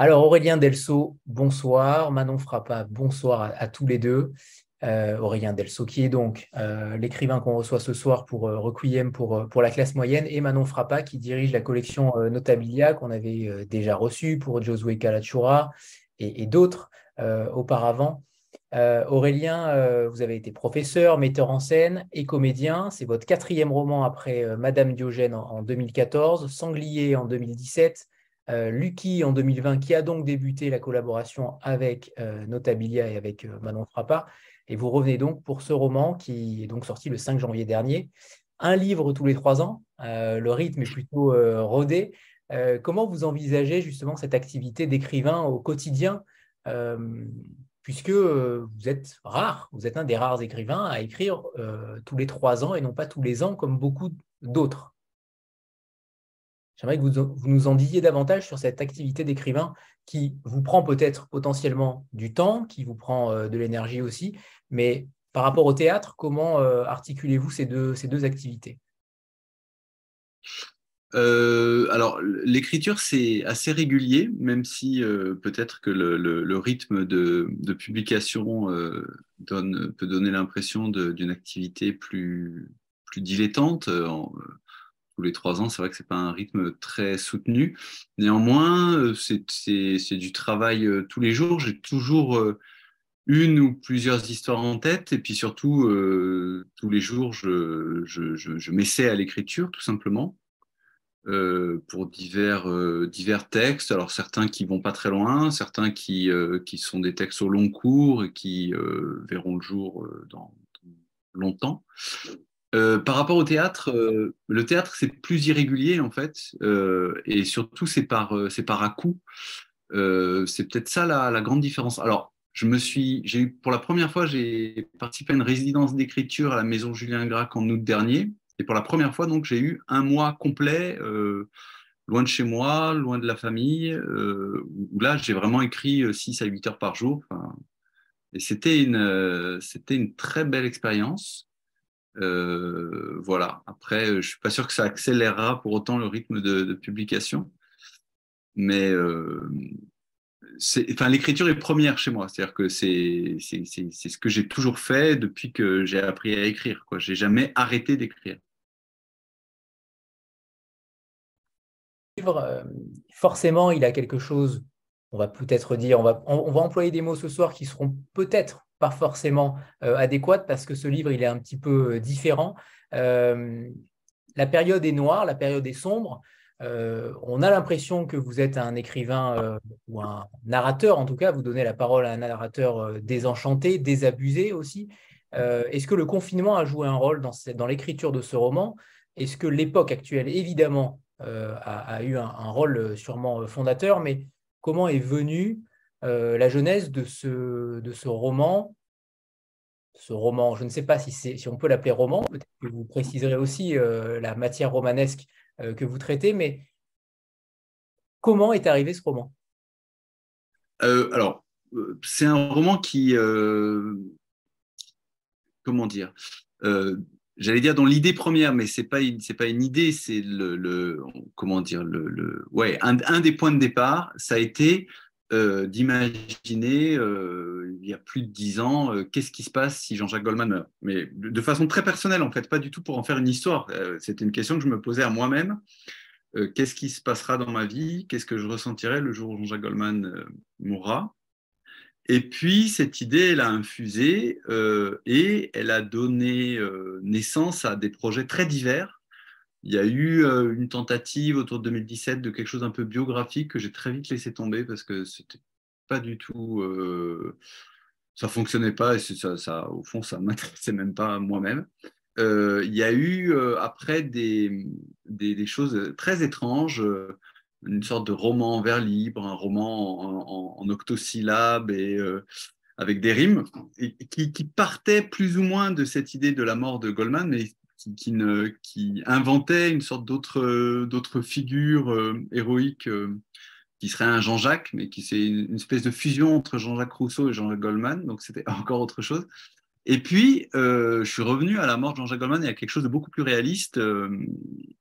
Alors Aurélien Delso, bonsoir. Manon Frappa, bonsoir à, tous les deux. Euh, Aurélien Delso, qui est donc euh, l'écrivain qu'on reçoit ce soir pour euh, Requiem pour, la classe moyenne, et Manon Frappa, qui dirige la collection Notabilia qu'on avait déjà reçue pour Josué Calachura et, d'autres auparavant. Aurélien, vous avez été professeur, metteur en scène et comédien. C'est votre quatrième roman après Madame Diogène en 2014, Sanglier en 2017, euh, Lucky en 2020, qui a donc débuté la collaboration avec euh, Notabilia et avec euh, Manon Frappa. Et vous revenez donc pour ce roman qui est donc sorti le 5 janvier dernier. Un livre tous les trois ans. le rythme est plutôt rodé. comment vous envisagez justement cette activité d'écrivain au quotidien? Puisque vous êtes rare, vous êtes un des rares écrivains à écrire tous les trois ans et non pas tous les ans comme beaucoup d'autres. J'aimerais que vous, nous en disiez davantage sur cette activité d'écrivain qui vous prend peut-être potentiellement du temps, qui vous prend euh, de l'énergie aussi, mais par rapport au théâtre, comment euh, articulez-vous ces deux, ces deux activités? Euh, alors, l'écriture, c'est assez régulier, même si peut-être que le, rythme de, publication donne, peut donner l'impression d'une activité plus, plus dilettante tous les trois ans. C'est vrai que c'est pas un rythme très soutenu. Néanmoins, euh, c'est du travail euh, tous les jours. J'ai toujours euh, une ou plusieurs histoires en tête, et puis surtout, tous les jours, je, m'essaie à l'écriture, tout simplement, pour divers, textes. Alors, certains qui vont pas très loin, certains qui sont des textes au long cours et qui verront le jour dans longtemps. Euh, par rapport au théâtre, euh, le théâtre c'est plus irrégulier en fait, euh, et surtout c'est par c'est à coup. c'est peut-être ça la, grande différence. Alors je me suis, j'ai eu pour la première fois j'ai participé à une résidence d'écriture à la maison Julien Gracq en août dernier, et pour la première fois donc j'ai eu un mois complet loin de chez moi, loin de la famille, où là j'ai vraiment écrit 6 à 8 heures par jour. Et c'était une très belle expérience. Euh, voilà. Après, je suis pas sûr que ça accélérera pour autant le rythme de, publication, mais euh, l'écriture est première chez moi. C'est-à-dire que c'est ce que j'ai toujours fait depuis que j'ai appris à écrire. Je J'ai jamais arrêté d'écrire. Euh, forcément, il a quelque chose, on va peut-être dire, on va, on va employer des mots ce soir qui seront peut-être pas forcément euh, adéquate parce que ce livre, il est un petit peu euh, différent. Euh, la période est noire, la période est sombre. on a l'impression que vous êtes un écrivain ou un narrateur, en tout cas, vous donnez la parole à un narrateur désenchanté, désabusé aussi. Est-ce que le confinement a joué un rôle dans, dans l'écriture de ce roman? Est-ce que l'époque actuelle, évidemment, a, eu un, un, rôle sûrement fondateur, mais comment est venue la genèse de ce, de ce roman. Ce roman, je ne sais pas si, si on peut l'appeler roman, peut-être que vous préciserez aussi euh, la matière romanesque euh, que vous traitez, mais comment est arrivé ce roman? Alors, c'est un roman qui, comment dire, j'allais dire dans l'idée première, mais c'est pas c'est pas une idée, c'est le, comment dire le, ouais un, des points de départ, ça a été euh, d'imaginer, euh, il y a plus de dix ans, euh, qu'est-ce qui se passe si Jean-Jacques Goldman meurt? Mais de façon très personnelle, en fait, pas du tout pour en faire une histoire. C'était une question que je me posais à moi-même. qu'est-ce qui se passera dans ma vie? Qu'est-ce que je ressentirai le jour où Jean-Jacques Goldman mourra? Et puis, cette idée, elle a infusé et elle a donné naissance à des projets très divers il y a eu euh, une tentative autour de 2017 de quelque chose un peu biographique que j'ai très vite laissé tomber parce que c'était pas du tout. Euh, ça fonctionnait pas et ça, au fond, ça m'intéressait même pas moi-même. Euh, il y a eu après des, des, choses très étranges, une sorte de roman en vers libre, un roman en, octosyllabes et avec des rimes, qui, qui, partait plus ou moins de cette idée de la mort de Goldman, mais qui, inventait une sorte d'autre, figure euh, héroïque euh, qui serait un Jean-Jacques, mais qui c'est une, espèce de fusion entre Jean-Jacques Rousseau et Jean-Jacques Goldman, donc c'était encore autre chose. Et puis, euh, je suis revenu à la mort de Jean-Jacques Goldman et à quelque chose de beaucoup plus réaliste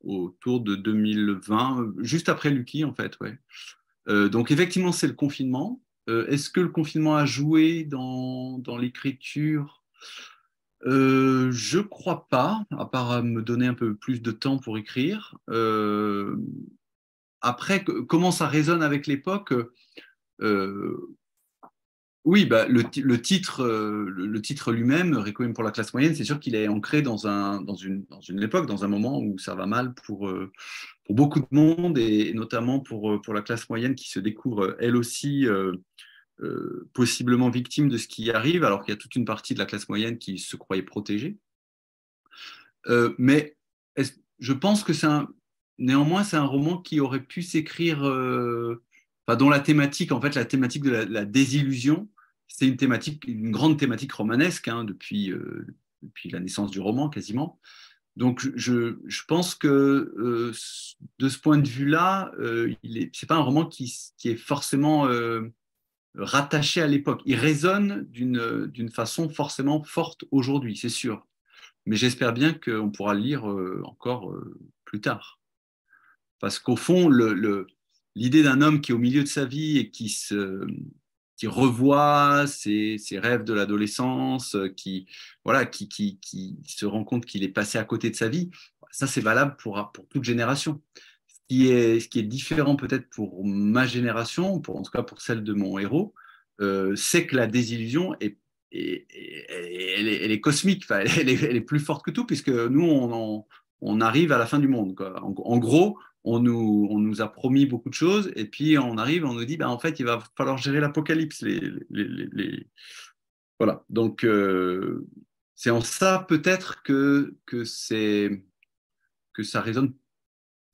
autour de 2020, juste après Lucky, en fait, ouais. donc effectivement, c'est le confinement. Est-ce que le confinement a joué dans l'écriture? Euh, je crois pas, à part me donner un peu plus de temps pour écrire. Euh, après, comment ça résonne avec l'époque euh, Oui, bah, le, titre, lui-même, Requiem pour la classe moyenne, c'est sûr qu'il est ancré dans, dans, une, époque, dans un moment où ça va mal pour, beaucoup de monde et, notamment pour la classe moyenne qui se découvre elle aussi euh, possiblement victime de ce qui arrive, alors qu'il y a toute une partie de la classe moyenne qui se croyait protégée. Euh, mais je pense que c'est un, néanmoins, c'est un roman qui aurait pu s'écrire, euh, dont la thématique, en fait, la thématique de la, désillusion, c'est une thématique, une grande thématique romanesque hein, depuis, depuis la naissance du roman quasiment. Donc, je, je pense que de ce point de vue-là, ce n'est pas un roman qui, qui est forcément rattaché à l'époque. Il résonne d'une façon forcément forte aujourd'hui, c'est sûr. Mais j'espère bien qu'on pourra le lire euh, encore euh, plus tard. Parce qu'au fond, l'idée d'un homme qui est au milieu de sa vie et qui, se, qui revoit ses, rêves de l'adolescence, qui, voilà, qui, qui, qui, se rend compte qu'il est passé à côté de sa vie, ça c'est valable pour, pour toute génération est, ce qui est différent peut-être pour ma génération, pour, en tout cas pour celle de mon héros, euh, c'est que la désillusion est, elle, est, cosmique, elle, est, plus forte que tout, puisque nous, on, arrive à la fin du monde. En, gros, on nous, a promis beaucoup de choses, et puis on arrive, on nous dit, ben, en fait, il va falloir gérer l'apocalypse. Voilà, donc euh, c'est en ça peut-être que, que, que ça résonne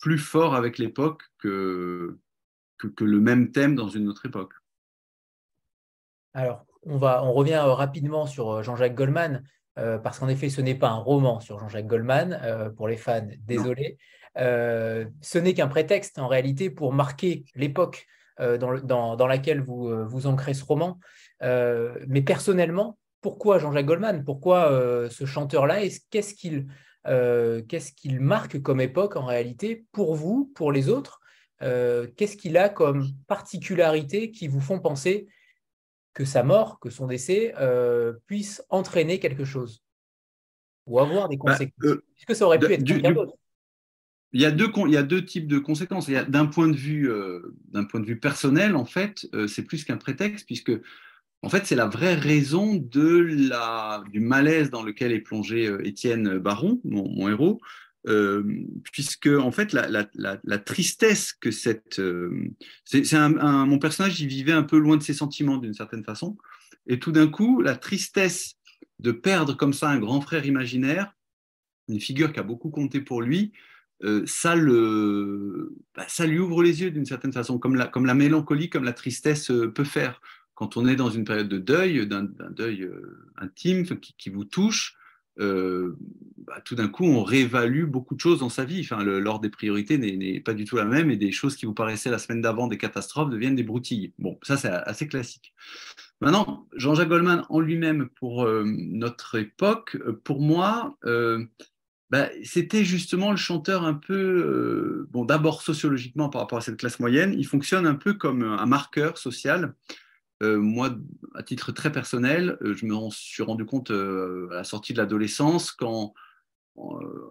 plus fort avec l'époque que, que, le même thème dans une autre époque. Alors, on, va, on revient euh, rapidement sur euh, Jean-Jacques Goldman, euh, parce qu'en effet, ce n'est pas un roman sur Jean-Jacques Goldman, pour les fans, désolé. ce n'est qu'un prétexte, en réalité, pour marquer l'époque dans, dans, dans, laquelle vous, vous ancrez ce roman. mais personnellement, pourquoi Jean-Jacques Goldman? Pourquoi ce chanteur-là? Qu'est-ce qu'il euh, qu'est-ce qu'il marque comme époque en réalité pour vous, pour les autres? Euh, Qu'est-ce qu'il a comme particularité qui vous font penser que sa mort, que son décès euh, puisse entraîner quelque chose ou avoir des bah, conséquences? Est-ce que ça aurait pu être quelqu'un d'autre? Il y, a deux, il y a deux types de conséquences. D'un point, de vue, d'un point de vue personnel, en fait, c'est plus qu'un prétexte, puisque en fait, c'est la vraie raison du malaise dans lequel est plongé euh, Étienne Baron, mon, héros, euh, puisque en fait la, tristesse que cette, euh, c'est mon personnage, il vivait un peu loin de ses sentiments d'une certaine façon, et tout d'un coup, la tristesse de perdre comme ça un grand frère imaginaire, une figure qui a beaucoup compté pour lui, ça, le, bah, ça lui ouvre les yeux d'une certaine façon, comme la, comme la mélancolie, comme la tristesse peut faire quand on est dans une période de deuil, d'un deuil euh, intime qui, vous touche, euh, bah, tout d'un coup, on réévalue beaucoup de choses dans sa vie. Enfin, l'ordre des priorités n'est pas du tout la même et des choses qui vous paraissaient la semaine d'avant des catastrophes deviennent des broutilles. Bon, ça, c'est assez classique. Maintenant, Jean-Jacques Goldman en lui-même, pour euh, notre époque, pour moi, bah, c'était justement le chanteur un peu, bon, d'abord sociologiquement par rapport à cette classe moyenne, il fonctionne un peu comme un marqueur social euh, moi, à titre très personnel, euh, je me suis rendu compte euh, à la sortie de l'adolescence, qu'en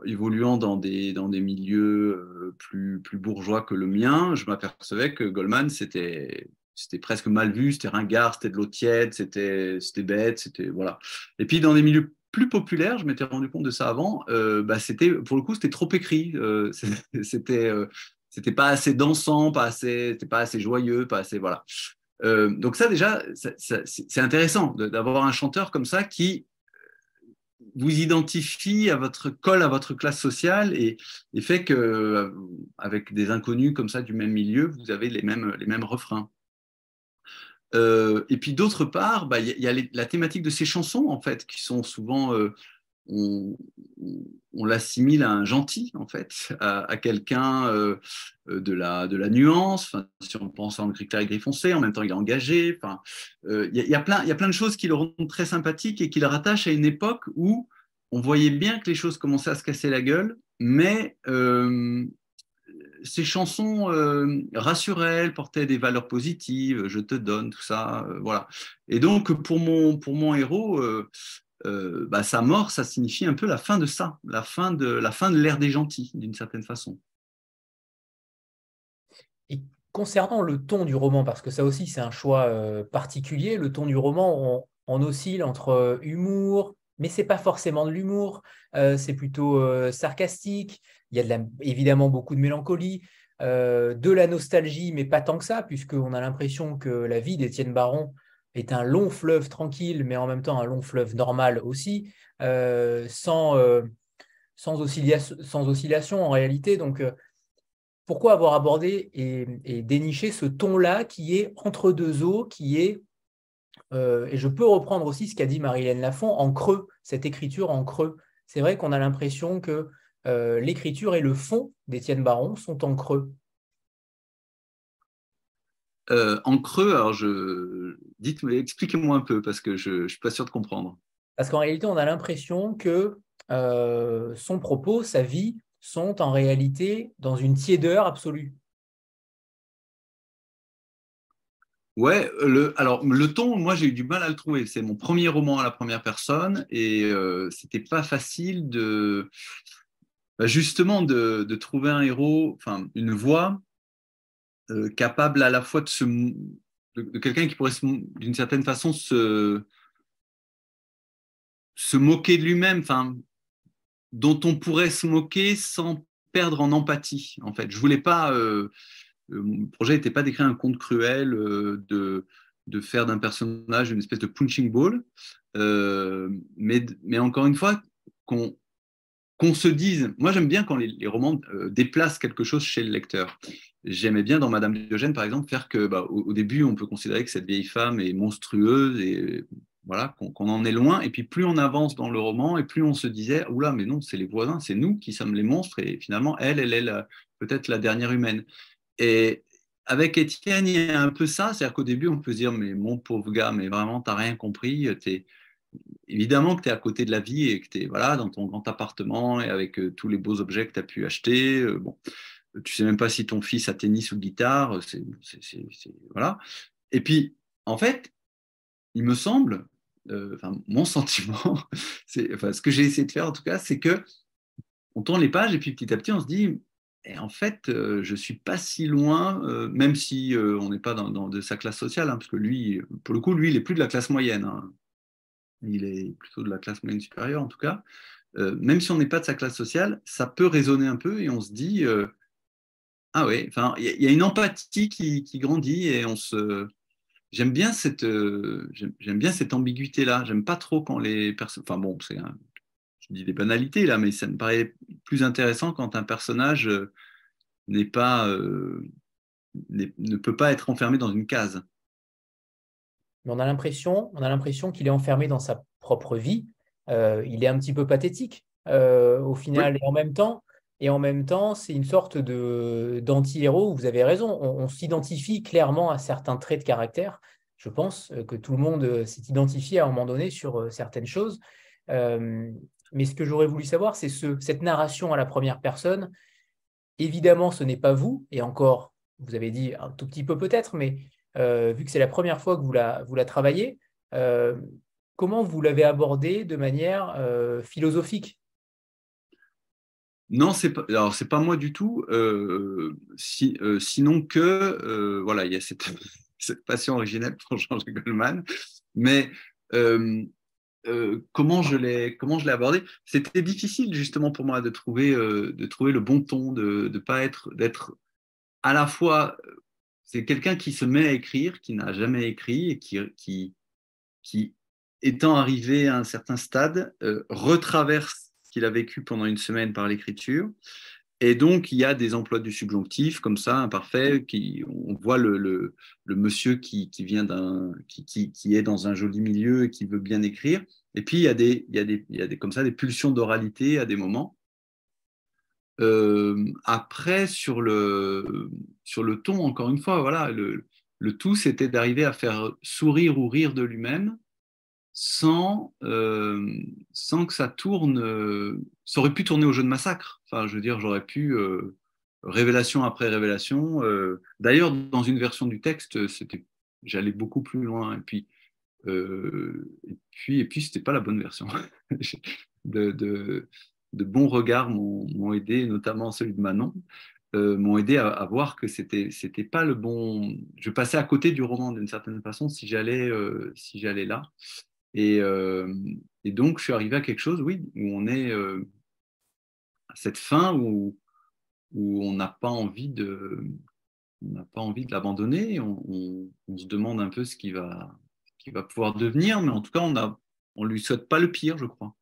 évoluant dans des, dans des milieux plus, plus bourgeois que le mien, je m'apercevais que Goldman, c'était c'était presque mal vu, c'était ringard, c'était de l'eau tiède, c'était bête, c'était voilà. Et puis dans des milieux plus populaires, je m'étais rendu compte de ça avant, bah, c'était pour le coup c'était trop écrit, c'était c'était pas assez dansant, pas assez, c'était pas assez joyeux, pas assez voilà. Euh, donc ça déjà, c'est intéressant d'avoir un chanteur comme ça qui vous identifie à votre colle à votre classe sociale et, fait que euh, avec des inconnus comme ça du même milieu, vous avez les mêmes, les mêmes refrains. Euh, et puis d'autre part, bah, il y a, la thématique de ces chansons en fait qui sont souvent on, l'assimile à un gentil, en fait, à, quelqu'un euh, de, la, de la nuance. si on pense à gris clair et gris foncé, en même temps, il est engagé. Euh, il y, a, plein, il y a plein de choses qui le rendent très sympathique et qui le rattachent à une époque où on voyait bien que les choses commençaient à se casser la gueule, mais euh, ces chansons euh, rassuraient, portaient des valeurs positives, je te donne, tout ça, euh, voilà. Et donc, pour mon, pour mon héros, bah, sa mort, ça signifie un peu la fin de ça, la fin de la fin de l'ère des gentils, d'une certaine façon. Et concernant le ton du roman, parce que ça aussi c'est un choix particulier, le ton du roman, on, oscille entre humour, mais c'est pas forcément de l'humour, c'est plutôt sarcastique. Il y a évidemment beaucoup de mélancolie, euh, de la nostalgie, mais pas tant que ça, puisqu'on a l'impression que la vie d'Étienne Baron est un long fleuve tranquille, mais en même temps un long fleuve normal aussi, euh, sans, euh, sans, oscillation, en réalité. Donc, pourquoi avoir abordé et, déniché ce ton-là qui est entre deux eaux, qui est, et je peux reprendre aussi ce qu'a dit Marie-Hélène Lafont, en creux, cette écriture en creux. C'est vrai qu'on a l'impression que euh, l'écriture et le fond d'Étienne Baron sont en creux. Euh, en creux, alors je dites, expliquez-moi un peu parce que je ne suis pas sûr de comprendre. Parce qu'en réalité, on a l'impression que euh, son propos, sa vie, sont en réalité dans une tiédeur absolue. Ouais, le, alors le ton, moi j'ai eu du mal à le trouver. C'est mon premier roman à la première personne et euh, c'était pas facile de, bah, justement de, trouver un héros, enfin une voix euh, capable à la fois de se de, quelqu'un qui pourrait d'une certaine façon se se moquer de lui-même, enfin dont on pourrait se moquer sans perdre en empathie. En fait, je voulais pas. Euh, euh, mon projet n'était pas d'écrire un conte cruel, de, de faire d'un personnage une espèce de punching ball, mais, mais encore une fois, qu'on qu'on se dise, moi j'aime bien quand les, romans euh, déplacent quelque chose chez le lecteur. J'aimais bien dans Madame Diogène, par exemple, faire que bah, au, début, on peut considérer que cette vieille femme est monstrueuse et voilà, qu'on en est loin. Et puis plus on avance dans le roman et plus on se disait, oula, mais non, c'est les voisins, c'est nous qui sommes les monstres. Et finalement, elle, elle est peut-être la dernière humaine. Et avec Étienne, il y a un peu ça, c'est-à-dire qu'au début, on peut se dire, mais mon pauvre gars, mais vraiment, t'as rien compris, t'es évidemment que tu es à côté de la vie et que tu es voilà, dans ton grand appartement et avec euh, tous les beaux objets que tu as pu acheter. Euh, bon, tu sais même pas si ton fils a tennis ou guitare. C'est, voilà. Et puis, en fait, il me semble, euh, mon sentiment, ce que j'ai essayé de faire en tout cas, c'est que on tourne les pages et puis petit à petit, on se dit, et en fait, je je suis pas si loin, même si on n'est pas dans, de sa classe sociale, hein, parce que lui, pour le coup, lui, il est plus de la classe moyenne. Hein il est plutôt de la classe moyenne supérieure en tout cas, euh, même si on n'est pas de sa classe sociale, ça peut résonner un peu et on se dit euh, ah oui, enfin il y, a une empathie qui, grandit et on se j'aime bien cette euh, j'aime bien cette ambiguïté là. J'aime pas trop quand les personnes, enfin bon c'est je dis des banalités là, mais ça me paraît plus intéressant quand un personnage n'est pas ne peut pas être enfermé dans une case mais on a l'impression, on a l'impression qu'il est enfermé dans sa propre vie. Euh, il est un petit peu pathétique euh, au final, et en même temps, et en même temps, c'est une sorte de d'anti-héros. Vous avez raison, on, s'identifie clairement à certains traits de caractère. Je pense euh, que tout le monde s'est identifié à un moment donné sur certaines choses. mais ce que j'aurais voulu savoir, c'est ce, cette narration à la première personne. Évidemment, ce n'est pas vous, et encore, vous avez dit un tout petit peu peut-être, mais vu que c'est la première fois que vous la, travaillez, euh, comment vous l'avez abordé de manière euh, philosophique? Non, c'est pas. Alors c'est pas moi du tout. Si, sinon que voilà, il y a cette, passion originelle pour Jean-Jacques Goldman. Mais comment je l'ai comment je l'ai abordé C'était difficile justement pour moi de trouver de trouver le bon ton, de ne pas être d'être à la fois c'est quelqu'un qui se met à écrire, qui n'a jamais écrit et qui, qui, qui, étant arrivé à un certain stade, euh, retraverse ce qu'il a vécu pendant une semaine par l'écriture. Et donc, il y a des emplois du subjonctif comme ça, imparfait, qui, on voit le, le, monsieur qui, qui vient d'un, qui, qui, qui, est dans un joli milieu et qui veut bien écrire. Et puis, il y a des, il y a des, il y a des comme ça, des pulsions d'oralité à des moments. Euh, après, sur le, sur le ton, encore une fois, voilà, le, le tout, c'était d'arriver à faire sourire ou rire de lui-même sans, euh, sans que ça tourne. ça aurait pu tourner au jeu de massacre. Enfin, je veux dire, j'aurais pu. Euh, révélation après révélation. D'ailleurs, dans une version du texte, c'était, j'allais beaucoup plus loin. Et puis, et puis, et puis, c'était pas la bonne version. de, de, bons regards m'ont aidé, notamment celui de Manon. m'ont aidé à, voir que c'était c'était pas le bon je passais à côté du roman d'une certaine façon si j'allais si j'allais là et, et, donc je suis arrivé à quelque chose oui où on est à cette fin où où on n'a pas envie de on n'a pas envie de l'abandonner. On, se demande un peu ce qui va, qui va pouvoir devenir, mais en tout cas, on ne on lui souhaite pas le pire, je crois.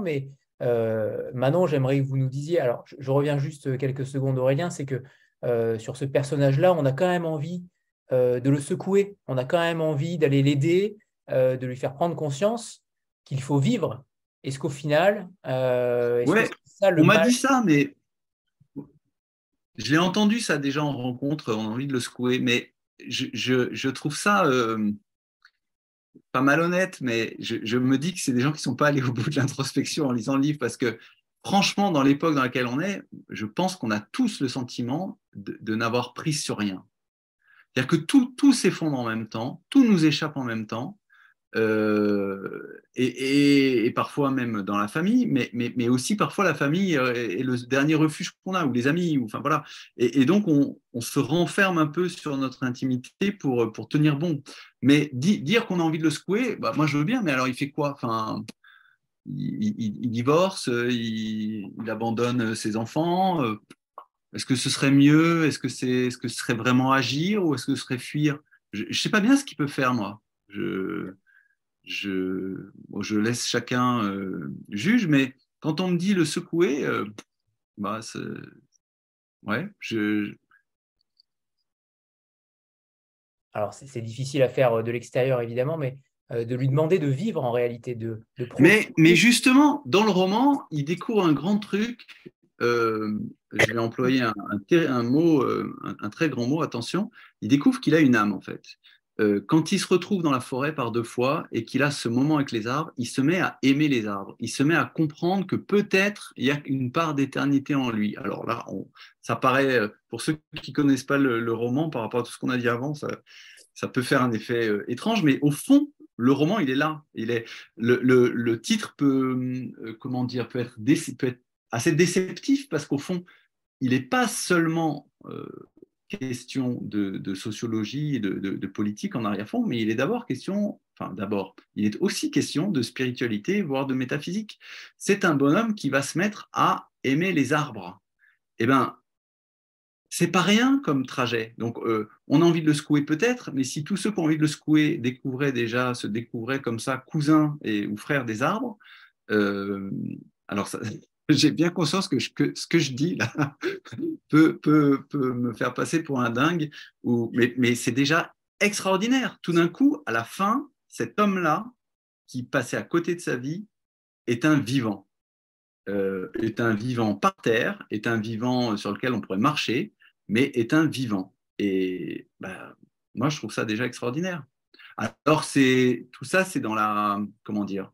Mais euh, Manon, j'aimerais que vous nous disiez, alors je, reviens juste quelques secondes, Aurélien, c'est que euh, sur ce personnage-là, on a quand même envie euh, de le secouer, on a quand même envie d'aller l'aider, de lui faire prendre conscience qu'il faut vivre. Est-ce qu'au final, euh, on m'a dit ça, mais je l'ai entendu ça déjà en rencontre, on a envie de le secouer, mais je, trouve ça euh, pas malhonnête, mais je, me dis que c'est des gens qui ne sont pas allés au bout de l'introspection en lisant le livre, parce que franchement, dans l'époque dans laquelle on est, je pense qu'on a tous le sentiment de, n'avoir pris sur rien. C'est-à-dire que tout s'effondre en même temps, tout nous échappe en même temps, euh, et, parfois même dans la famille, mais, mais, aussi parfois la famille est le dernier refuge qu'on a, ou les amis, ou, enfin voilà. Et, donc on, se renferme un peu sur notre intimité pour, pour tenir bon. Mais dire qu'on a envie de le secouer, bah, moi je veux bien, mais alors il fait quoi? Enfin, il, divorce, il, abandonne ses enfants. Euh, est-ce que ce serait mieux? Est-ce que, c'est, est-ce que ce serait vraiment agir ou est-ce que ce serait fuir? Je ne sais pas bien ce qu'il peut faire, moi. Je, je, je laisse chacun euh, juge, mais quand on me dit le secouer, euh, bah, ouais, je. Alors, c'est difficile à faire euh, de l'extérieur, évidemment, mais de lui demander de vivre en réalité, de, mais, mais, justement, dans le roman, il découvre un grand truc. je vais employer un, un, mot, un, très grand mot, attention. Il découvre qu'il a une âme, en fait. Euh, quand il se retrouve dans la forêt par deux fois et qu'il a ce moment avec les arbres, il se met à aimer les arbres. Il se met à comprendre que peut-être il y a une part d'éternité en lui. Alors là, ça paraît, euh, pour ceux qui connaissent pas le, roman par rapport à tout ce qu'on a dit avant, ça, peut faire un effet euh, étrange, mais au fond, le roman, il est là. Il est, le, titre peut, comment dire, peut être, assez déceptif parce qu'au fond, il n'est pas seulement question de, sociologie et de, politique en arrière-fond, mais il est d'abord question, enfin d'abord, il est aussi question de spiritualité, voire de métaphysique. C'est un bonhomme qui va se mettre à aimer les arbres. Eh bien, c'est pas rien comme trajet. Donc, euh, on a envie de le secouer peut-être, mais si tous ceux qui ont envie de le secouer découvraient déjà, se découvraient comme ça, cousins et, ou frères des arbres, euh, alors ça, j'ai bien conscience que, ce que je dis là peut, me faire passer pour un dingue, mais, c'est déjà extraordinaire. Tout d'un coup, à la fin, cet homme-là, qui passait à côté de sa vie, est un vivant. Euh, est un vivant par terre, est un vivant sur lequel on pourrait marcher, mais est un vivant. Et bah, moi, je trouve ça déjà extraordinaire. Alors, tout ça, c'est dans la comment dire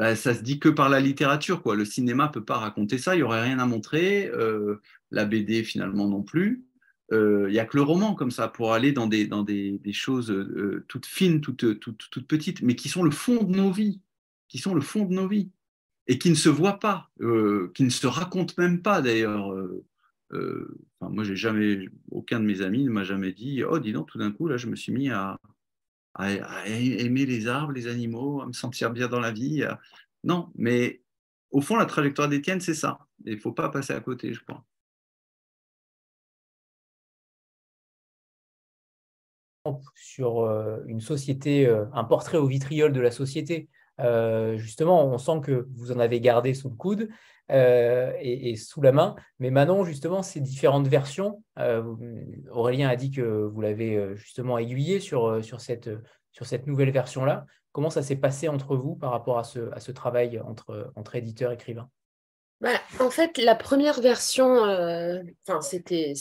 bah, ça se dit que par la littérature. Quoi. Le cinéma ne peut pas raconter ça, il n'y aurait rien à montrer, euh, la BD finalement non plus. Euh, il n'y a que le roman comme ça pour aller dans des, dans des, choses euh, toutes fines, toutes, toutes, toutes, petites, mais qui sont le fond de nos vies, qui sont le fond de nos vies, et qui ne se voient pas, qui ne se racontent même pas d'ailleurs. Moi, j'ai jamais, aucun de mes amis ne m'a jamais dit, oh, dis donc, tout d'un coup, là, je me suis mis à, à, aimer les arbres, les animaux, à me sentir bien dans la vie. Non, mais au fond, la trajectoire d'Étienne, c'est ça. Il ne faut pas passer à côté, je crois. Sur euh, une société, euh, un portrait au vitriol de la société. Euh, justement, on sent que vous en avez gardé sous le coude et, sous la main. Mais Manon, justement, ces différentes versions, Aurélien a dit que vous l'avez justement aiguillé sur, sur, cette, sur cette nouvelle version-là. Comment ça s'est passé entre vous par rapport à ce, à ce travail entre, entre éditeur et écrivain? Bah, En fait, la première version, c'était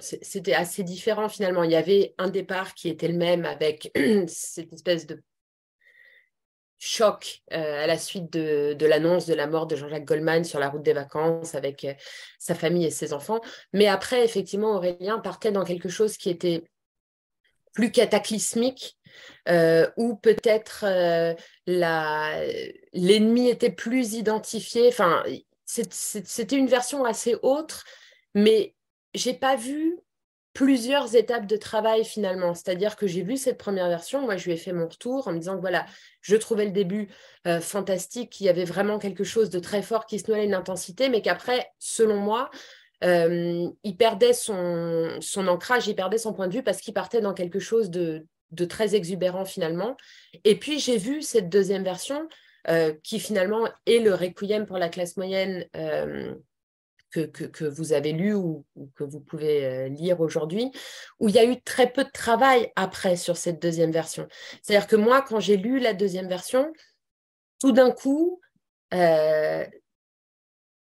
c'était assez différent finalement. Il y avait un départ qui était le même avec cette espèce de choc à la suite de, de l'annonce de la mort de Jean-Jacques Goldman sur la route des vacances avec sa famille et ses enfants. Mais après, effectivement, Aurélien partait dans quelque chose qui était plus cataclysmique, euh, ou peut-être euh, l'ennemi était plus identifié. Enfin, c'était une version assez autre, mais j'ai pas vu plusieurs étapes de travail finalement. C'est-à-dire que j'ai vu cette première version, moi je lui ai fait mon retour en me disant que voilà, je trouvais le début euh, fantastique, qu'il y avait vraiment quelque chose de très fort qui se noyait une intensité, mais qu'après, selon moi, euh, il perdait son, ancrage, il perdait son point de vue parce qu'il partait dans quelque chose de, de très exubérant finalement. Et puis j'ai vu cette deuxième version euh, qui finalement est le requiem pour la classe moyenne euh, que, vous avez lu ou, que vous pouvez lire aujourd'hui, où il y a eu très peu de travail après sur cette deuxième version. C'est-à-dire que moi, quand j'ai lu la deuxième version, tout d'un coup,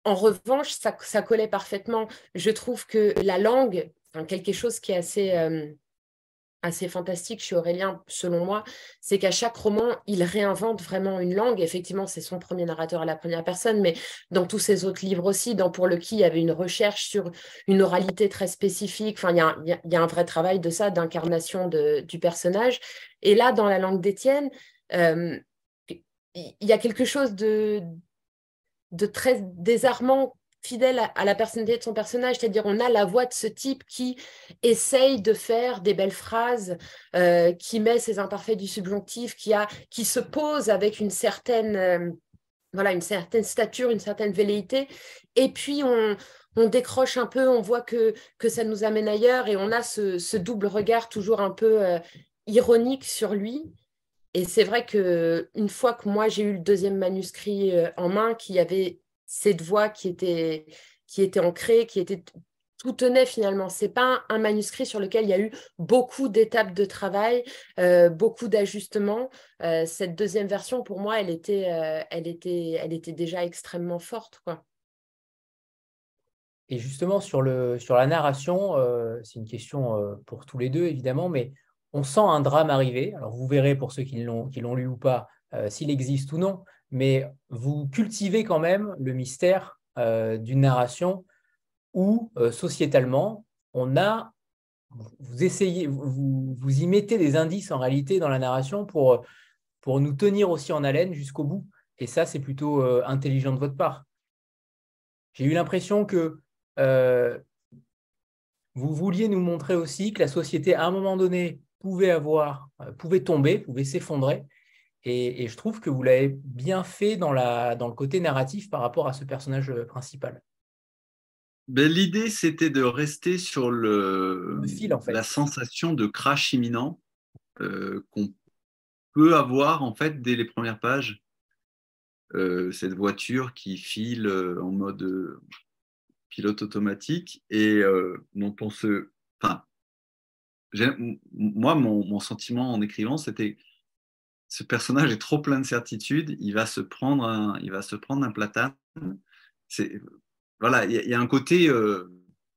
en revanche, ça, collait parfaitement. Je trouve que la langue, quelque chose qui est assez, euh, assez fantastique chez Aurélien, selon moi, c'est qu'à chaque roman, il réinvente vraiment une langue. Effectivement, c'est son premier narrateur à la première personne, mais dans tous ses autres livres aussi, dans Pour le qui, il y avait une recherche sur une oralité très spécifique. Enfin, il y a, un vrai travail de ça, d'incarnation du personnage. Et là, dans la langue d'Étienne, euh, il y a quelque chose de de très désarmant fidèle à, la personnalité de son personnage, c'est-à-dire on a la voix de ce type qui essaye de faire des belles phrases, euh, qui met ses imparfaits du subjonctif, qui, a, qui se pose avec une certaine, euh, voilà, une certaine stature, une certaine velléité, et puis on, on décroche un peu, on voit que, que ça nous amène ailleurs, et on a ce, double regard toujours un peu euh, ironique sur lui, et c'est vrai que une fois que moi j'ai eu le deuxième manuscrit en main, qui avait cette voix qui était, qui était ancrée, qui était tout tenait finalement. C'est pas un, manuscrit sur lequel il y a eu beaucoup d'étapes de travail, euh, beaucoup d'ajustements. Euh, cette deuxième version, pour moi, elle était, elle était, elle était déjà extrêmement forte, quoi. Et justement sur le sur la narration, c'est une question pour tous les deux évidemment, mais on sent un drame arriver. Alors vous verrez pour ceux qui l'ont lu ou pas euh, s'il existe ou non, mais vous cultivez quand même le mystère euh, d'une narration où euh, sociétalement on a vous essayez vous, y mettez des indices en réalité dans la narration pour nous tenir aussi en haleine jusqu'au bout. Et ça c'est plutôt intelligent de votre part. J'ai eu l'impression que vous vouliez nous montrer aussi que la société, à un moment donné, pouvait avoir, euh, pouvait tomber, pouvait s'effondrer. Et, je trouve que vous l'avez bien fait dans, la, dans le côté narratif par rapport à ce personnage euh, principal. Ben, L'idée, c'était de rester sur le, fil, en fait. la sensation de crash imminent euh, qu'on peut avoir en fait dès les premières pages. cette voiture qui file en mode pilote automatique et dont on se, enfin, moi, mon, sentiment en écrivant, c'était ce personnage est trop plein de certitudes, il va se prendre un, il va se prendre un platane. Voilà, il y, a un côté, euh,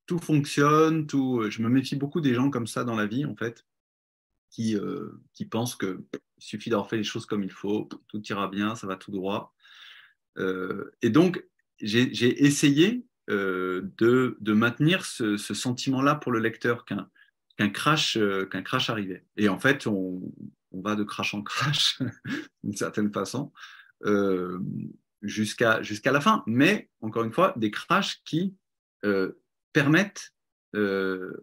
tout fonctionne, tout. Je me méfie beaucoup des gens comme ça dans la vie, en fait, qui, euh, qui pensent qu'il suffit d'avoir fait les choses comme il faut, tout ira bien, ça va tout droit. Euh, et donc, j'ai essayé de, de, maintenir ce, ce sentiment-là pour le lecteur qu'un qu'un crash, euh, qu'un crash arrivait. Et en fait, on, va de crash en crash, d'une certaine façon, euh, jusqu'à jusqu'à la fin. Mais, encore une fois, des crashs qui euh, permettent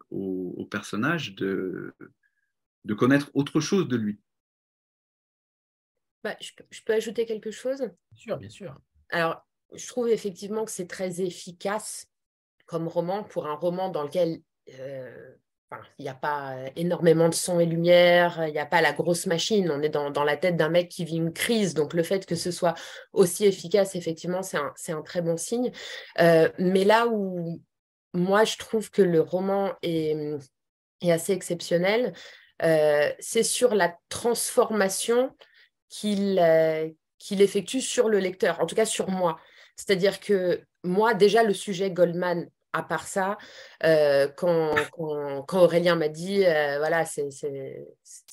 au, personnage de, de connaître autre chose de lui. Bah, je, peux ajouter quelque chose? Bien sûr, bien sûr. Alors, je trouve effectivement que c'est très efficace comme roman pour un roman dans lequel il n'y a pas euh, énormément de son et lumière, il n'y a pas la grosse machine, on est dans, la tête d'un mec qui vit une crise, donc le fait que ce soit aussi efficace, effectivement, c'est un, très bon signe. Euh, mais là où moi, je trouve que le roman est, assez exceptionnel, euh, c'est sur la transformation qu'il effectue sur le lecteur, en tout cas sur moi. C'est-à-dire que moi, déjà, le sujet Goldman à part ça, euh, quand, Aurélien m'a dit, euh, voilà, c'est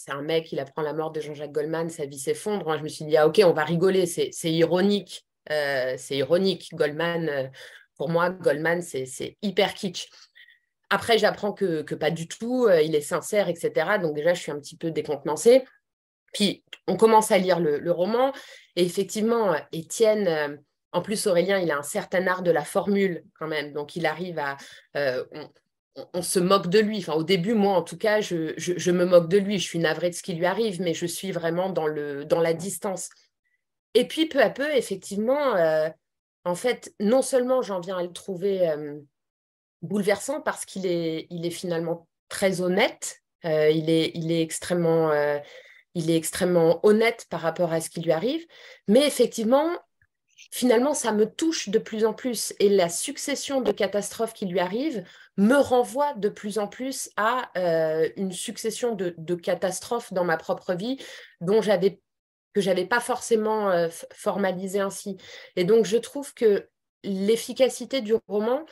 un mec, il apprend la mort de Jean-Jacques Goldman, sa vie s'effondre, moi je me suis dit, ah, ok, on va rigoler, c'est ironique, euh, c'est ironique. Goldman, pour moi, Goldman, c'est hyper kitsch. Après, j'apprends que, pas du tout, il est sincère, etc. Donc déjà, je suis un petit peu décontenancée. Puis, on commence à lire le, le roman, et effectivement, Étienne en plus, Aurélien, il a un certain art de la formule quand même. Donc, il arrive à. Euh, on, se moque de lui. Enfin, au début, moi, en tout cas, je, me moque de lui. Je suis navrée de ce qui lui arrive, mais je suis vraiment dans, le, dans la distance. Et puis, peu à peu, effectivement, euh, en fait, non seulement j'en viens à le trouver euh, bouleversant parce qu'il est, il est finalement très honnête. il, est, il, est extrêmement, il est extrêmement honnête par rapport à ce qui lui arrive. Mais effectivement, finalement, ça me touche de plus en plus. Et la succession de catastrophes qui lui arrivent me renvoie de plus en plus à euh, une succession de, catastrophes dans ma propre vie dont j'avais que j'avais pas forcément euh, formalisé ainsi. Et donc, je trouve que l'efficacité du roman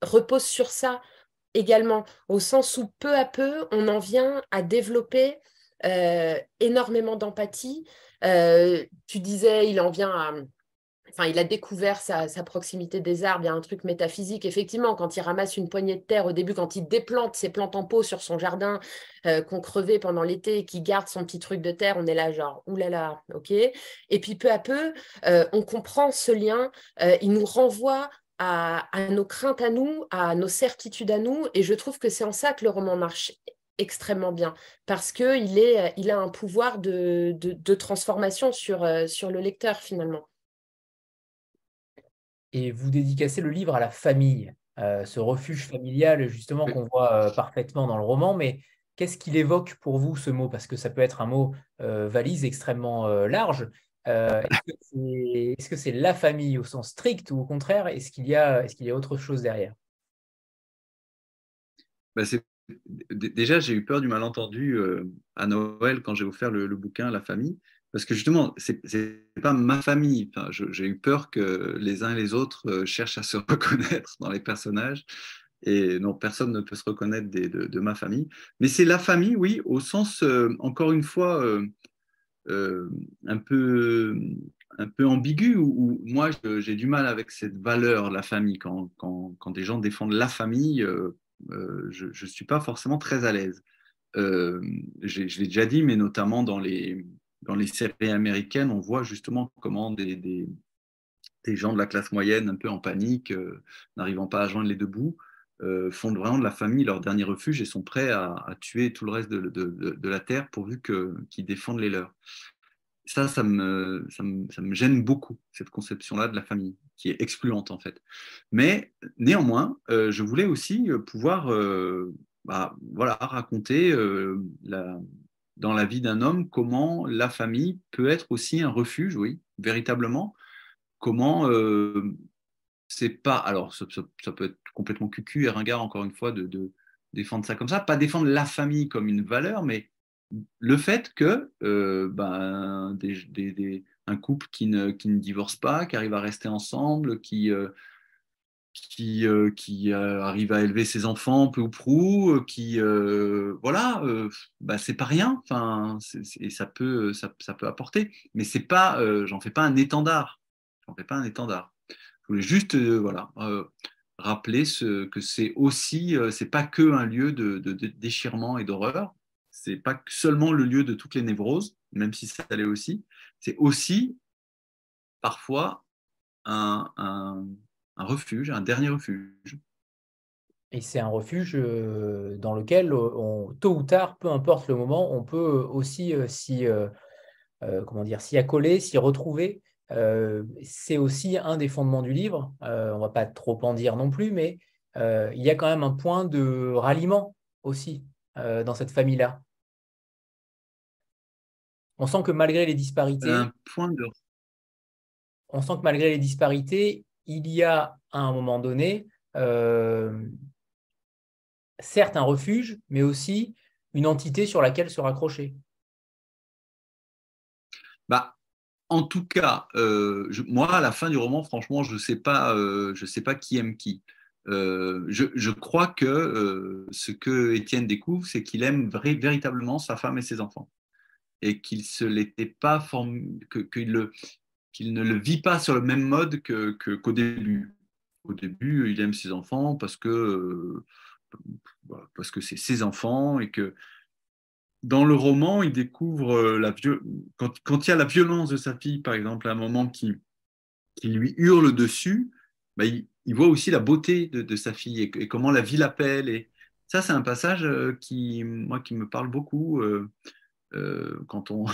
repose sur ça également, au sens où peu à peu, on en vient à développer euh, énormément d'empathie. tu disais, il en vient à Il a découvert sa, proximité des arbres, il y a un truc métaphysique. Effectivement, quand il ramasse une poignée de terre au début, quand il déplante ses plantes en pot sur son jardin euh, qu'on crevait pendant l'été et qu'il garde son petit truc de terre, on est là genre, oulala, ok. Et puis peu à peu, euh, on comprend ce lien, euh, il nous renvoie à, nos craintes à nous, à nos certitudes à nous, et je trouve que c'est en ça que le roman marche extrêmement bien. Parce qu'il il a un pouvoir de, de transformation sur, sur le lecteur finalement et vous dédicacez le livre à la famille, euh, ce refuge familial justement qu'on voit euh, parfaitement dans le roman. Mais qu'est-ce qu'il évoque pour vous ce mot? Parce que ça peut être un mot euh, valise extrêmement large. est-ce que c'est la famille au sens strict ou au contraire, est-ce qu'il y, a, est qu'il y a autre chose derrière? Bah, Déjà, j'ai eu peur du malentendu à Noël quand j'ai offert le, le, bouquin La famille parce que justement, ce n'est pas ma famille. Enfin, j'ai eu peur que les uns et les autres euh, cherchent à se reconnaître dans les personnages. Et non, personne ne peut se reconnaître de, ma famille. Mais c'est la famille, oui, au sens, euh, encore une fois, euh, un, peu, un peu ambigu, moi, j'ai du mal avec cette valeur, la famille. Quand, quand, quand des gens défendent la famille, je ne suis pas forcément très à l'aise. je l'ai déjà dit, mais notamment dans les, dans les séries américaines, on voit justement comment des, gens de la classe moyenne, un peu en panique, euh, n'arrivant pas à joindre les deux bouts, euh, font vraiment de la famille leur dernier refuge et sont prêts à, tuer tout le reste de, la terre pourvu qu'ils défendent les leurs. Ça ça, me, gêne beaucoup, cette conception-là de la famille, qui est excluante en fait. Mais néanmoins, euh, je voulais aussi pouvoir bah, voilà, raconter la, dans la vie d'un homme, comment la famille peut être aussi un refuge, oui, véritablement. Comment euh, c'est pas. Alors, ça, peut être complètement cucu et ringard, encore une fois, de, défendre ça comme ça. Pas défendre la famille comme une valeur, mais le fait que euh, ben, un couple qui ne, qui ne divorce pas, qui arrive à rester ensemble, qui. Euh, qui, euh, euh, arrive à élever ses enfants peu ou prou, euh, qui voilà, bah, c'est pas rien. Enfin, et ça peut, ça, peut apporter, mais c'est pas, j'en fais pas un étendard. J'en fais pas un étendard. Je voulais juste, voilà, rappeler que c'est aussi, c'est pas que un lieu de, déchirement et d'horreur. C'est pas seulement le lieu de toutes les névroses, même si ça l'est aussi. C'est aussi parfois un un refuge, un dernier refuge. Et c'est un refuge euh, dans lequel, on, tôt ou tard, peu importe le moment, on peut aussi euh, s'y euh, comment dire, s'y accoler, s'y retrouver. c'est aussi un des fondements du livre. on ne va pas trop en dire non plus, mais il y a quand même un point de ralliement aussi dans cette famille-là. On sent que malgré les disparités, un point de... on sent que malgré les disparités, il y a à un moment donné, euh, certes un refuge, mais aussi une entité sur laquelle se raccrocher. Bah, en tout cas, euh, moi, à la fin du roman, franchement, je ne sais, pas, euh, sais pas qui aime qui. je, crois que ce que Étienne découvre, c'est qu'il aime véritablement sa femme et ses enfants. Et qu'il se l'était pas qu'il ne le vit pas sur le même mode qu'au début. Au début, il aime ses enfants parce que euh, parce que c'est ses enfants et que dans le roman, il découvre la quand, il y a la violence de sa fille, par exemple, à un moment qui, qui lui hurle dessus, bah, il, voit aussi la beauté de, sa fille et, comment la vie l'appelle. Et ça, c'est un passage euh, qui, moi, qui me parle beaucoup euh, euh, quand, on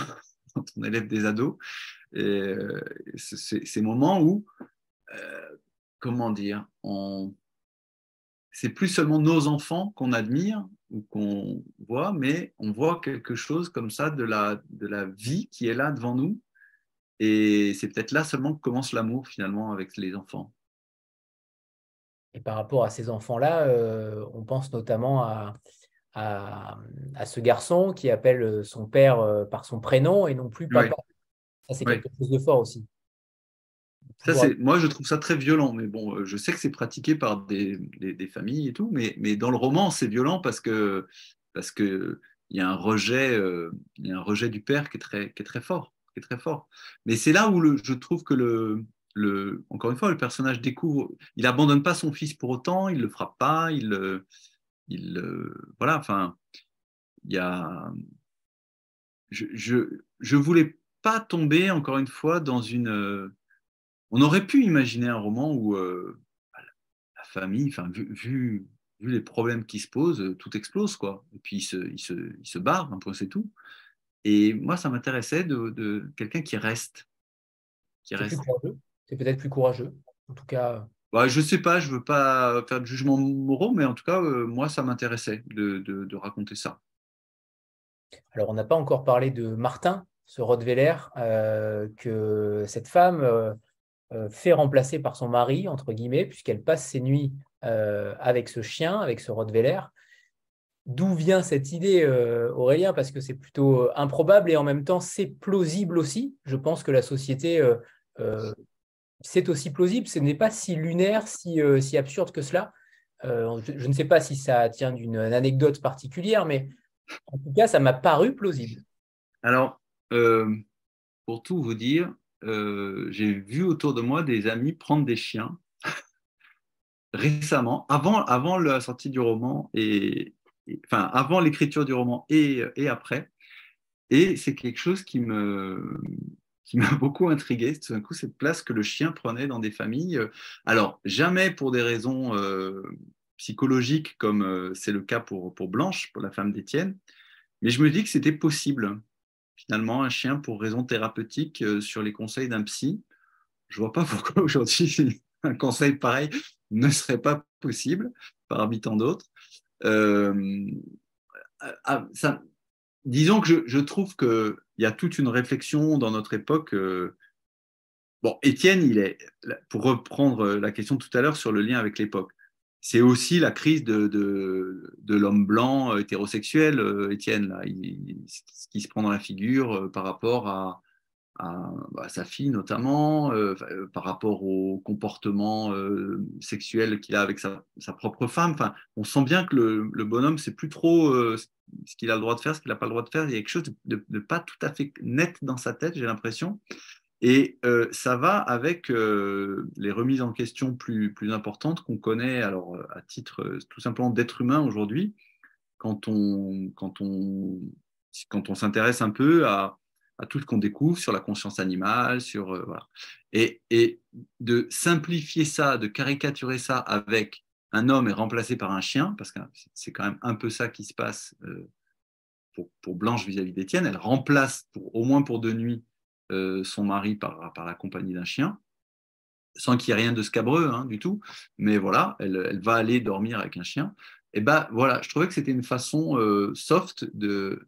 élève des ados. Et ces moments où, comment dire, on, c'est plus seulement nos enfants qu'on admire ou qu'on voit, mais on voit quelque chose comme ça de la, de la vie qui est là devant nous. Et c'est peut-être là seulement que commence l'amour finalement avec les enfants. Et par rapport à ces enfants-là, euh, on pense notamment à, à, ce garçon qui appelle euh, son père euh, par son prénom et non plus papa. Ça, c'est quelque chose de fort aussi. Ça, moi, je trouve ça très violent, mais bon, je sais que c'est pratiqué par des, des, familles et tout, mais, mais dans le roman, c'est violent parce que parce que il y a un rejet, il y a un rejet du père qui est très, qui est très fort, qui est très fort. Mais c'est là où le, je trouve que le, encore une fois, le personnage découvre, il abandonne pas son fils pour autant, il le frappe pas, il, il, voilà, enfin, il y a, je, je, je, voulais pas tomber encore une fois dans une, on aurait pu imaginer un roman où euh, la famille, enfin, vu, vu, les problèmes qui se posent, tout explose, quoi, et puis il se, il se, il se barre, un c'est tout. Et moi, ça m'intéressait de, de quelqu'un qui reste, qui reste c'est peut-être plus courageux. En tout cas. Bah, je ne sais pas, je ne veux pas faire de jugement moraux, mais en tout cas, euh, moi, ça m'intéressait de, raconter ça. Alors, on n'a pas encore parlé de Martin, ce Rottweiler, euh, que cette femme euh, fait remplacer par son mari, entre guillemets, puisqu'elle passe ses nuits avec ce chien, avec ce Rottweiler. D'où vient cette idée, Aurélien? Parce que c'est plutôt improbable et en même temps, c'est plausible aussi. Je pense que la société c'est aussi plausible, ce n'est pas si lunaire, si, euh, si absurde que cela. Euh, je, ne sais pas si ça tient d'une anecdote particulière, mais en tout cas, ça m'a paru plausible. Alors, euh, pour tout vous dire, j'ai vu autour de moi des amis prendre des chiens récemment, avant, avant la sortie du roman, et, enfin, avant l'écriture du roman et, et après. Et c'est quelque chose qui me, qui m'a beaucoup intrigué, tout d'un coup, cette place que le chien prenait dans des familles. Alors, jamais pour des raisons euh, psychologiques, comme euh, c'est le cas pour, pour Blanche, pour la femme d'Étienne, mais je me dis que c'était possible, finalement, un chien pour raison thérapeutique euh, sur les conseils d'un psy. Je vois pas pourquoi aujourd'hui un conseil pareil ne serait pas possible par habitant d'autres. Ah, ça, disons que je, je trouve qu'il y a toute une réflexion dans notre époque. Euh, bon, Étienne, il est, pour reprendre la question tout à l'heure sur le lien avec l'époque, c'est aussi la crise de, l'homme blanc euh, hétérosexuel, euh, Étienne, là, ce qui se prend dans la figure par rapport à, bah, sa fille notamment, par rapport au comportement sexuel qu'il a avec sa, sa, propre femme. Enfin, on sent bien que le, le bonhomme, c'est plus trop ce qu'il a le droit de faire, ce qu'il n'a pas le droit de faire. Il y a quelque chose de, pas tout à fait net dans sa tête, j'ai l'impression. Et euh, ça va avec euh, les remises en question plus, plus importantes qu'on connaît alors, à titre euh, tout simplement d'être humain aujourd'hui, quand on, quand on, quand on s'intéresse un peu à, tout ce qu'on découvre sur la conscience animale, sur voilà. et, et, de simplifier ça, de caricaturer ça avec un homme est remplacé par un chien, parce que c'est quand même un peu ça qui se passe euh, pour, Blanche vis-à-vis d'Étienne. Elle remplace, au moins pour deux nuits, euh, son mari par, la compagnie d'un chien, sans qu'il y ait rien de scabreux hein, du tout. Mais voilà, elle, va aller dormir avec un chien. Et ben voilà, je trouvais que c'était une façon euh, soft de,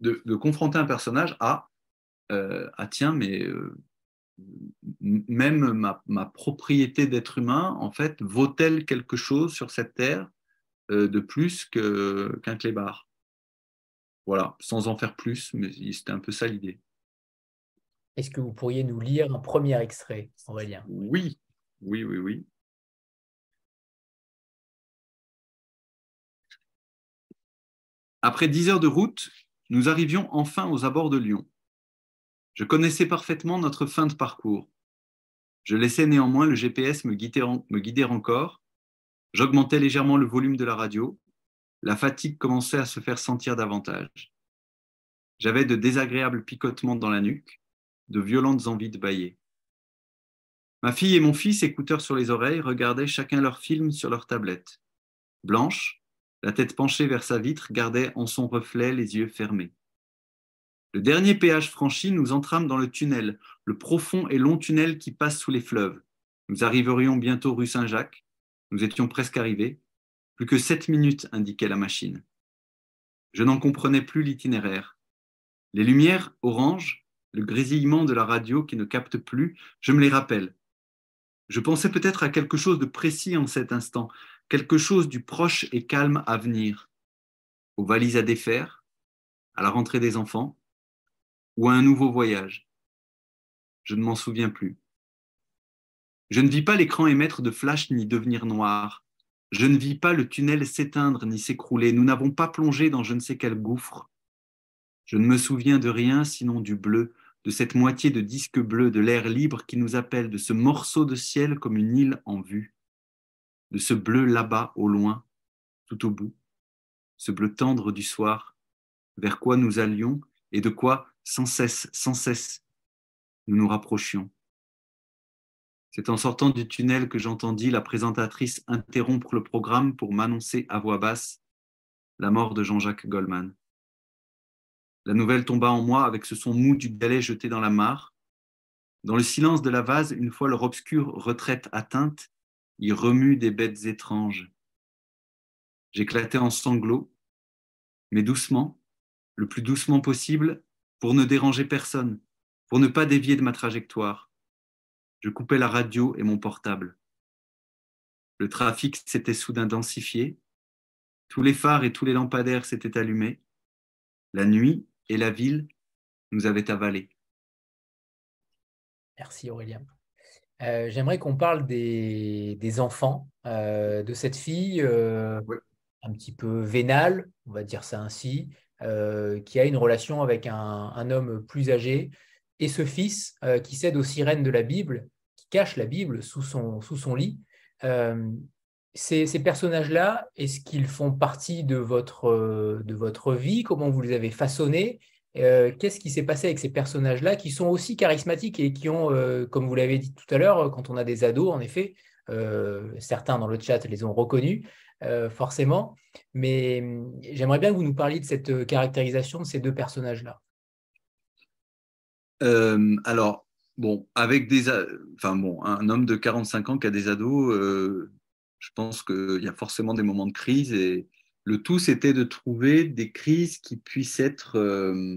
de, confronter un personnage à, à tiens, mais même ma, propriété d'être humain, en fait, vaut-elle quelque chose sur cette terre euh, de plus qu'un clébard? Voilà, sans en faire plus, mais c'était un peu ça l'idée. Est-ce que vous pourriez nous lire un premier extrait, Aurélien? Oui, oui, oui, oui. Après dix heures de route, nous arrivions enfin aux abords de Lyon. Je connaissais parfaitement notre fin de parcours. Je laissais néanmoins le GPS me guider encore. J'augmentais légèrement le volume de la radio. La fatigue commençait à se faire sentir davantage. J'avais de désagréables picotements dans la nuque de violentes envies de bailler. Ma fille et mon fils, écouteurs sur les oreilles, regardaient chacun leur film sur leur tablette. Blanche, la tête penchée vers sa vitre, gardait en son reflet les yeux fermés. Le dernier péage franchi, nous entrâmes dans le tunnel, le profond et long tunnel qui passe sous les fleuves. Nous arriverions bientôt rue Saint-Jacques. Nous étions presque arrivés. Plus que sept minutes, indiquait la machine. Je n'en comprenais plus l'itinéraire. Les lumières oranges, le grésillement de la radio qui ne capte plus, je me les rappelle. Je pensais peut-être à quelque chose de précis en cet instant, quelque chose du proche et calme à venir, aux valises à défaire, à la rentrée des enfants, ou à un nouveau voyage. Je ne m'en souviens plus. Je ne vis pas l'écran émettre de flash ni devenir noir. Je ne vis pas le tunnel s'éteindre ni s'écrouler. Nous n'avons pas plongé dans je ne sais quel gouffre. Je ne me souviens de rien sinon du bleu, de cette moitié de disque bleu, de l'air libre qui nous appelle, de ce morceau de ciel comme une île en vue, de ce bleu là-bas au loin, tout au bout, ce bleu tendre du soir, vers quoi nous allions et de quoi, sans cesse, sans cesse, nous nous rapprochions. C'est en sortant du tunnel que j'entendis la présentatrice interrompre le programme pour m'annoncer à voix basse la mort de Jean-Jacques Goldman. La nouvelle tomba en moi avec ce son mou du galet jeté dans la mare. Dans le silence de la vase, une fois leur obscure retraite atteinte, il remue des bêtes étranges. J'éclatais en sanglots, mais doucement, le plus doucement possible, pour ne déranger personne, pour ne pas dévier de ma trajectoire. Je coupais la radio et mon portable. Le trafic s'était soudain densifié, tous les phares et tous les lampadaires s'étaient allumés. La nuit, et la ville nous avait avalés. Merci Aurélien. Euh, j'aimerais qu'on parle des, enfants euh, de cette fille euh, un petit peu vénale, on va dire ça ainsi, qui a une relation avec un, homme plus âgé, et ce fils qui cède aux sirènes de la Bible, qui cache la Bible sous son, sous son lit. Ces, personnages-là, est-ce qu'ils font partie de votre, de votre vie? Comment vous les avez façonnés? Euh, Qu'est-ce qui s'est passé avec ces personnages-là qui sont aussi charismatiques et qui ont, euh, comme vous l'avez dit tout à l'heure, quand on a des ados, en effet, euh, certains dans le chat les ont reconnus, forcément. Mais hum, j'aimerais bien que vous nous parliez de cette caractérisation de ces deux personnages-là. alors, bon, avec des, enfin bon, un homme de 45 ans qui a des ados, je pense qu'il y a forcément des moments de crise et le tout, c'était de trouver des crises qui puissent être euh,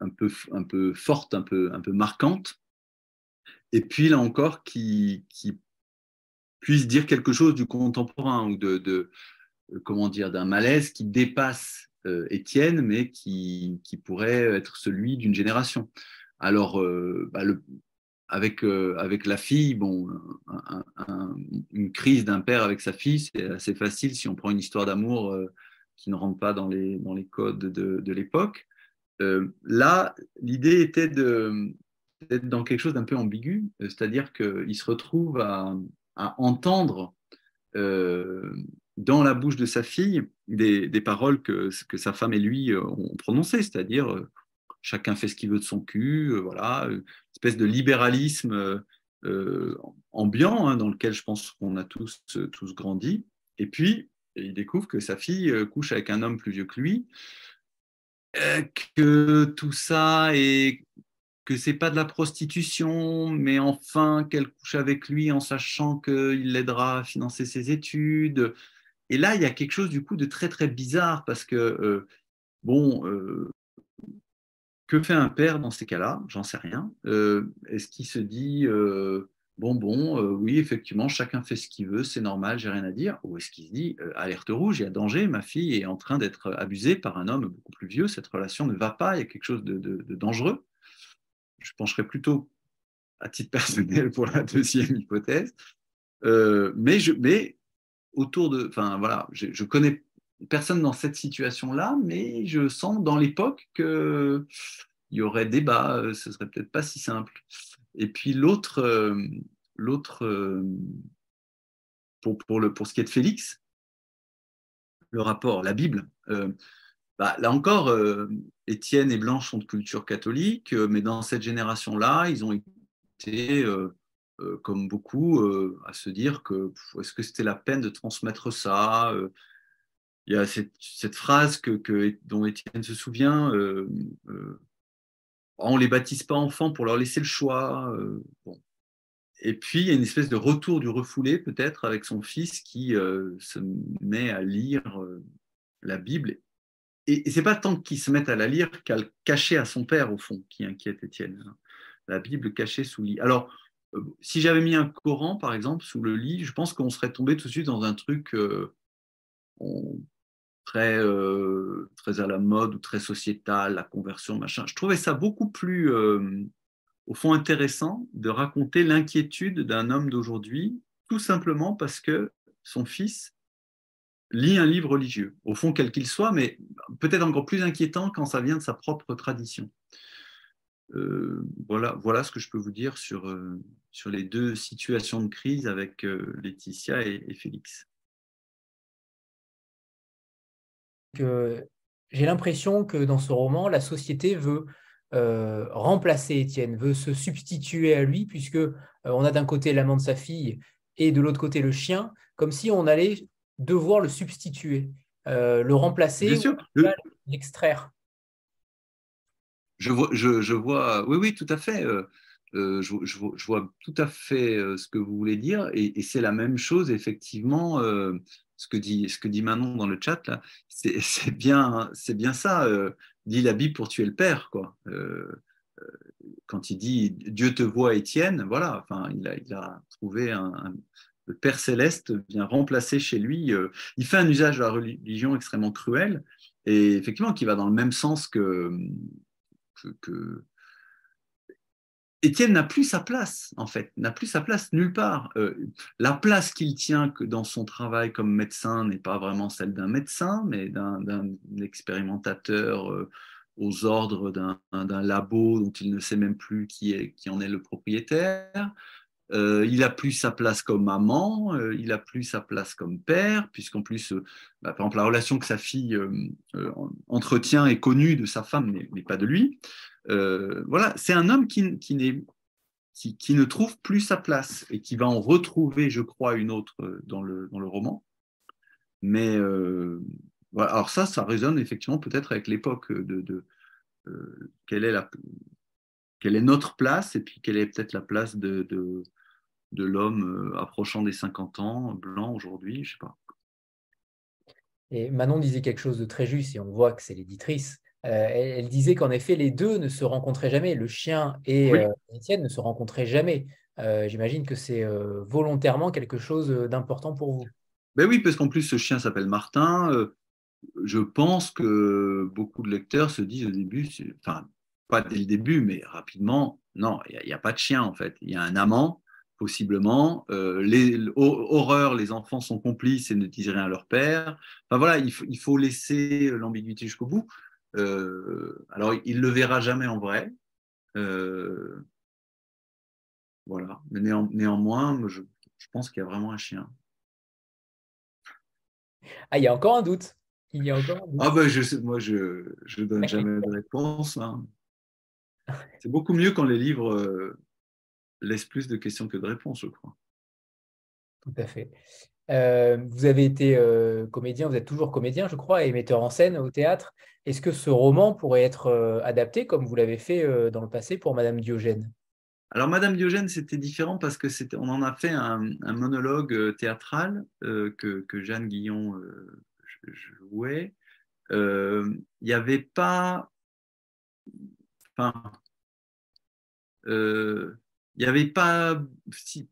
un, peu, un peu fortes, un peu, un peu marquantes, et puis là encore, qui, qui puissent dire quelque chose du contemporain ou de, euh, comment dire, d'un malaise qui dépasse euh, Étienne, mais qui, qui, pourrait être celui d'une génération. Alors, bah, le, avec, euh, avec la fille, bon, une crise d'un père avec sa fille, c'est assez facile si on prend une histoire d'amour euh, qui ne rentre pas dans les, dans les codes de, de l'époque. Euh, là, l'idée était d'être dans quelque chose d'un peu ambigu, c'est-à-dire qu'il se retrouve à, à entendre dans la bouche de sa fille des, des, paroles que, que sa femme et lui ont prononcées, c'est-à-dire chacun fait ce qu'il veut de son cul, voilà, une espèce de libéralisme euh, ambiant hein, dans lequel je pense qu'on a tous, tous grandi. Et puis, il découvre que sa fille euh, couche avec un homme plus vieux que lui, euh, que tout ça est que c'est pas de la prostitution, mais enfin qu'elle couche avec lui en sachant qu'il l'aidera à financer ses études. Et là, il y a quelque chose du coup de très très bizarre parce que bon, que fait un père dans ces cas-là? J'en sais rien. Euh, est-ce qu'il se dit euh, bon, bon, euh, oui, effectivement, chacun fait ce qu'il veut, c'est normal, j'ai rien à dire? Ou est-ce qu'il se dit alerte rouge, il y a danger, ma fille est en train d'être abusée par un homme beaucoup plus vieux, cette relation ne va pas, il y a quelque chose de, dangereux? Je pencherais plutôt à titre personnel pour la deuxième hypothèse. mais, je, mais autour de. Enfin, voilà, je connais personne dans cette situation-là, mais je sens dans l'époque qu'il y aurait débat, ce serait peut-être pas si simple. Et puis l'autre, l'autre pour, pour, le, pour ce qui est de Félix, le rapport, la Bible, bah, là encore, Étienne et Blanche sont de culture catholique, mais dans cette génération-là, ils ont été euh, comme beaucoup, euh, à se dire que est-ce que c'était la peine de transmettre ça euh, Il y a cette, phrase que, dont Étienne se souvient on ne les baptise pas enfants pour leur laisser le choix. Et puis, il y a une espèce de retour du refoulé, peut-être, avec son fils qui se met à lire la Bible. Et, et c'est pas tant qu'il se mette à la lire qu'à le cacher à son père, au fond, qui inquiète Étienne. Hein. La Bible cachée sous lit. Alors, euh, si j'avais mis un Coran, par exemple, sous le lit, je pense qu'on serait tombé tout de suite dans un truc euh, très, euh, très à la mode ou très sociétal, la conversion, machin. Je trouvais ça beaucoup plus, au fond, intéressant de raconter l'inquiétude d'un homme d'aujourd'hui, tout simplement parce que son fils lit un livre religieux, au fond, quel qu'il soit, mais peut-être encore plus inquiétant quand ça vient de sa propre tradition. Euh, voilà, ce que je peux vous dire sur, euh, sur les deux situations de crise avec euh, Laetitia et, Félix. J'ai l'impression que dans ce roman, la société veut remplacer Étienne, veut se substituer à lui, puisque on a d'un côté l'amant de sa fille et de l'autre côté le chien, comme si on allait devoir le substituer, le remplacer, l'extraire. Je vois, je, vois, oui, oui, tout à fait. Euh, euh, je, je, vois tout à fait euh, ce que vous voulez dire, et, c'est la même chose, effectivement, ce, que dit, ce que dit Manon dans le chat, là, c'est bien, bien ça, dit la Bible pour tuer le Père, quoi. quand il dit Dieu te voit, Étienne, voilà, il a, trouvé un, le Père céleste vient remplacer chez lui. il fait un usage de la religion extrêmement cruel, et effectivement, qui va dans le même sens que que, Étienne n'a plus sa place, en fait, n'a plus sa place nulle part. Euh, la place qu'il tient que dans son travail comme médecin n'est pas vraiment celle d'un médecin, mais d'un expérimentateur euh, aux ordres d'un labo dont il ne sait même plus qui, en est le propriétaire. Euh, il a plus sa place comme amant, il a plus sa place comme père, puisqu'en plus, bah, par exemple, la relation que sa fille entretient est connue de sa femme, mais, pas de lui. Voilà, c'est un homme qui, qui, qui, ne trouve plus sa place et qui va en retrouver, je crois, une autre dans le, dans le roman. Mais voilà, alors ça, ça résonne effectivement peut-être avec l'époque de, de quelle est la quelle est notre place et puis quelle est peut-être la place de, de l'homme euh, approchant des 50 ans, blanc aujourd'hui, je sais pas. Et Manon disait quelque chose de très juste, et on voit que c'est l'éditrice. Euh, elle, disait qu'en effet, les deux ne se rencontraient jamais. Le chien et euh, Étienne ne se rencontraient jamais. J'imagine que c'est volontairement quelque chose d'important pour vous. Ben oui, parce qu'en plus, ce chien s'appelle Martin. je pense que beaucoup de lecteurs se disent au début, enfin, pas dès le début, mais rapidement, non, il n'y a, a, pas de chien en fait. Il y a un amant possiblement. Euh, les, horreur, les enfants sont complices et ne disent rien à leur père. Enfin voilà, il, il faut laisser l'ambiguïté jusqu'au bout. Euh, alors, il le verra jamais en vrai. Euh, voilà, mais néanmoins, je, pense qu'il y a vraiment un chien. Ah, il y a encore un doute. Il y a encore un doute. Ah ben, je moi, je ne donne jamais de réponse. Hein. C'est beaucoup mieux quand les livres laisse plus de questions que de réponses, je crois. Tout à fait. Euh, vous avez été euh, comédien, vous êtes toujours comédien, je crois, et metteur en scène au théâtre. Est-ce que ce roman pourrait être euh, adapté comme vous l'avez fait dans le passé pour Madame Diogène? Alors Madame Diogène, c'était différent parce que on en a fait un, monologue théâtral que, Jeanne Guillon jouait. Il n'y avait pas, enfin, il n'y avait pas. Si,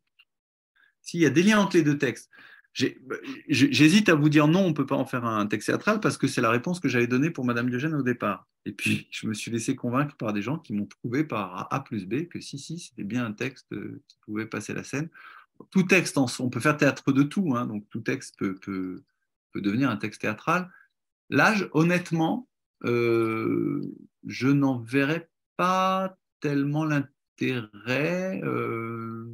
il y a des liens entre les deux textes. J'hésite à vous dire non, on ne peut pas en faire un texte théâtral parce que c'est la réponse que j'avais donnée pour Madame Diogène au départ. Et puis, je me suis laissé convaincre par des gens qui m'ont prouvé par A plus B que si, si, c'était bien un texte qui pouvait passer la scène. Tout texte, on peut faire théâtre de tout, hein, donc tout texte peut, peut, peut devenir un texte théâtral. L'âge, honnêtement, euh, je n'en verrais pas tellement l'intérêt. Euh,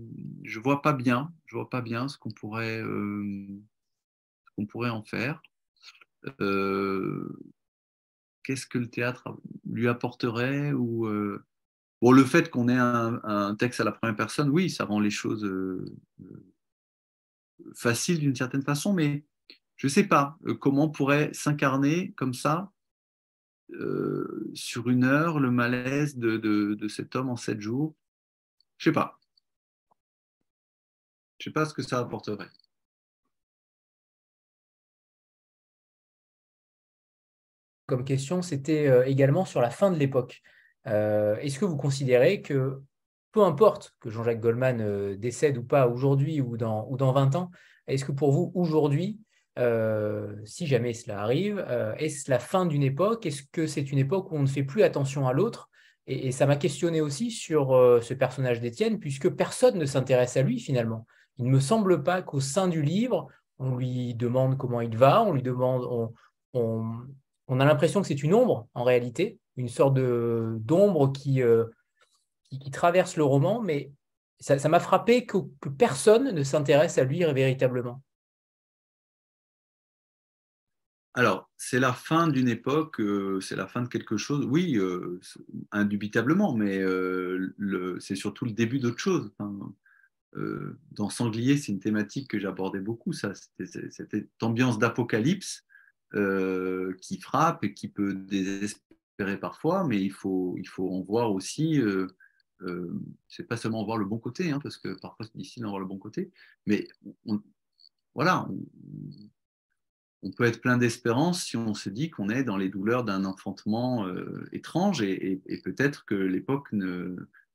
je vois pas bien, je vois pas bien ce qu'on pourrait, euh, en faire. Qu'est-ce que le théâtre lui apporterait ou Bon, le fait qu'on ait un, texte à la première personne, oui, ça rend les choses faciles d'une certaine façon, mais je ne sais pas comment pourrait s'incarner comme ça euh, sur une heure le malaise de, cet homme en sept jours Je sais pas. Je sais pas ce que ça apporterait. Comme question, c'était euh, également sur la fin de l'époque. Euh, est-ce que vous considérez que, peu importe que Jean-Jacques Goldman décède ou pas aujourd'hui ou dans, ou dans 20 ans, est-ce que pour vous, aujourd'hui, euh, si jamais cela arrive, euh, est-ce la fin d'une époque? Est-ce que c'est une époque où on ne fait plus attention à l'autre? Et, ça m'a questionné aussi sur euh, ce personnage d'Étienne, puisque personne ne s'intéresse à lui finalement. Il ne me semble pas qu'au sein du livre, on lui demande comment il va, on lui demande, on, a l'impression que c'est une ombre en réalité, une sorte d'ombre qui, qui, traverse le roman, mais ça m'a frappé que personne ne s'intéresse à lui véritablement. Alors, c'est la fin d'une époque, euh, c'est la fin de quelque chose, oui, euh, indubitablement, mais euh, c'est surtout le début d'autre chose. dans Sanglier, c'est une thématique que j'abordais beaucoup, ça, cette ambiance d'apocalypse qui frappe et qui peut désespérer parfois, mais il faut, il faut en voir aussi. c'est pas seulement en voir le bon côté, hein, parce que parfois c'est difficile d'en voir le bon côté, mais voilà, peut être plein d'espérance si on se dit qu'on est dans les douleurs d'un enfantement euh, étrange et, peut-être que l'époque.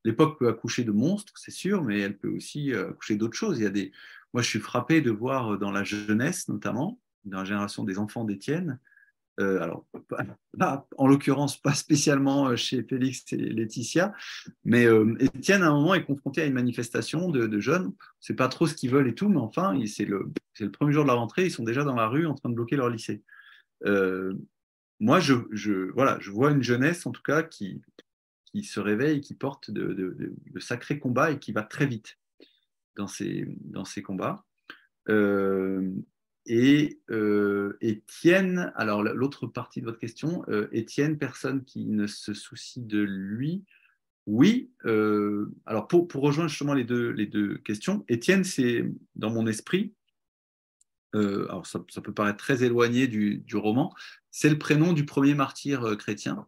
L'époque peut accoucher de monstres, c'est sûr, mais elle peut aussi euh, accoucher d'autres choses. Il y a des... Moi, je suis frappé de voir dans la jeunesse, notamment, dans la génération des enfants d'Étienne, euh, alors, en l'occurrence, pas spécialement euh, chez Félix et Laetitia, mais euh, Étienne, à un moment, est confronté à une manifestation de, jeunes. C'est pas trop ce qu'ils veulent et tout, mais enfin, c'est le, premier jour de la rentrée, ils sont déjà dans la rue en train de bloquer leur lycée. moi, je, voilà, je vois une jeunesse, en tout cas, qui, se réveille, qui porte de, sacrés combats et qui va très vite dans ces combats. Et euh, Étienne, alors l'autre partie de votre question, euh, Étienne, personne qui ne se soucie de lui, oui. Euh, alors pour, pour, rejoindre justement les deux, les deux questions, Étienne, c'est dans mon esprit, alors ça, peut paraître très éloigné du, du roman, c'est le prénom du premier martyr chrétien.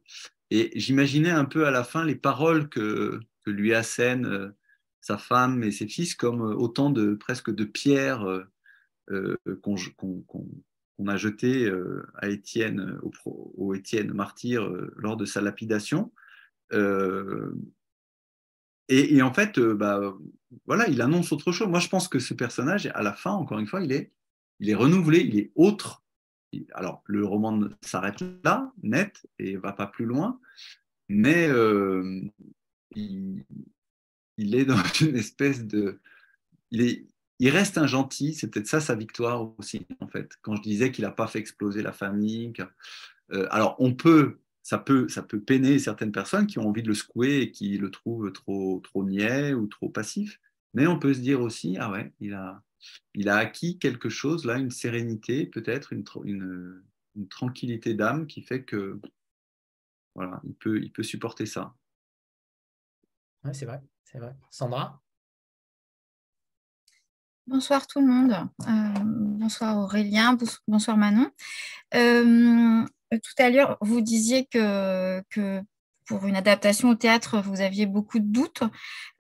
Et j'imaginais un peu à la fin les paroles que, que lui assènent sa femme et ses fils comme autant de presque de pierres euh, qu'on a jeté euh, à Étienne, au, Étienne martyr euh, lors de sa lapidation. Et, en fait, bah, voilà, il annonce autre chose. Moi, je pense que ce personnage, à la fin, encore une fois, il est, il est renouvelé, il est autre. Alors, le roman s'arrête là, net, et va pas plus loin, mais il, il, est dans une espèce de. Il est, il reste un gentil, c'est peut-être ça sa victoire aussi, en fait. Quand je disais qu'il n'a pas fait exploser la famille. Euh, alors, on peut ça, peut, ça peut peiner certaines personnes qui ont envie de le secouer et qui le trouvent trop, trop niais ou trop passif. Mais on peut se dire aussi, ah ouais, il a, il a acquis quelque chose, là, une sérénité, peut-être une, une, tranquillité d'âme qui fait que voilà, il peut, il peut supporter ça. Ouais, c'est vrai, c'est vrai. Sandra? Bonsoir tout le monde. Euh, bonsoir Aurélien, bonsoir Manon. Euh, tout à l'heure, vous disiez que, pour une adaptation au théâtre, vous aviez beaucoup de doutes.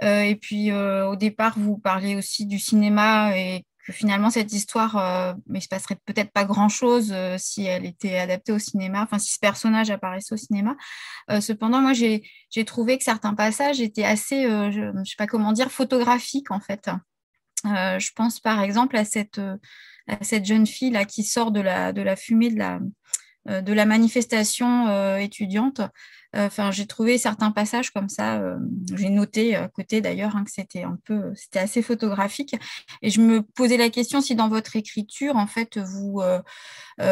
Euh, et puis au départ, vous parliez aussi du cinéma et que finalement cette histoire, il ne se passerait peut-être pas grand-chose si elle était adaptée au cinéma, enfin si ce personnage apparaissait au cinéma. cependant, moi, j'ai trouvé que certains passages étaient assez, je ne sais pas comment dire, photographiques en fait. Euh, je pense par exemple à cette, euh, jeune fille là, qui sort de la, fumée de la, euh, de la manifestation étudiante Enfin, j'ai trouvé certains passages comme ça. j'ai noté à côté d'ailleurs hein, que c'était un peu, c'était assez photographique. Et je me posais la question si dans votre écriture, en fait, vous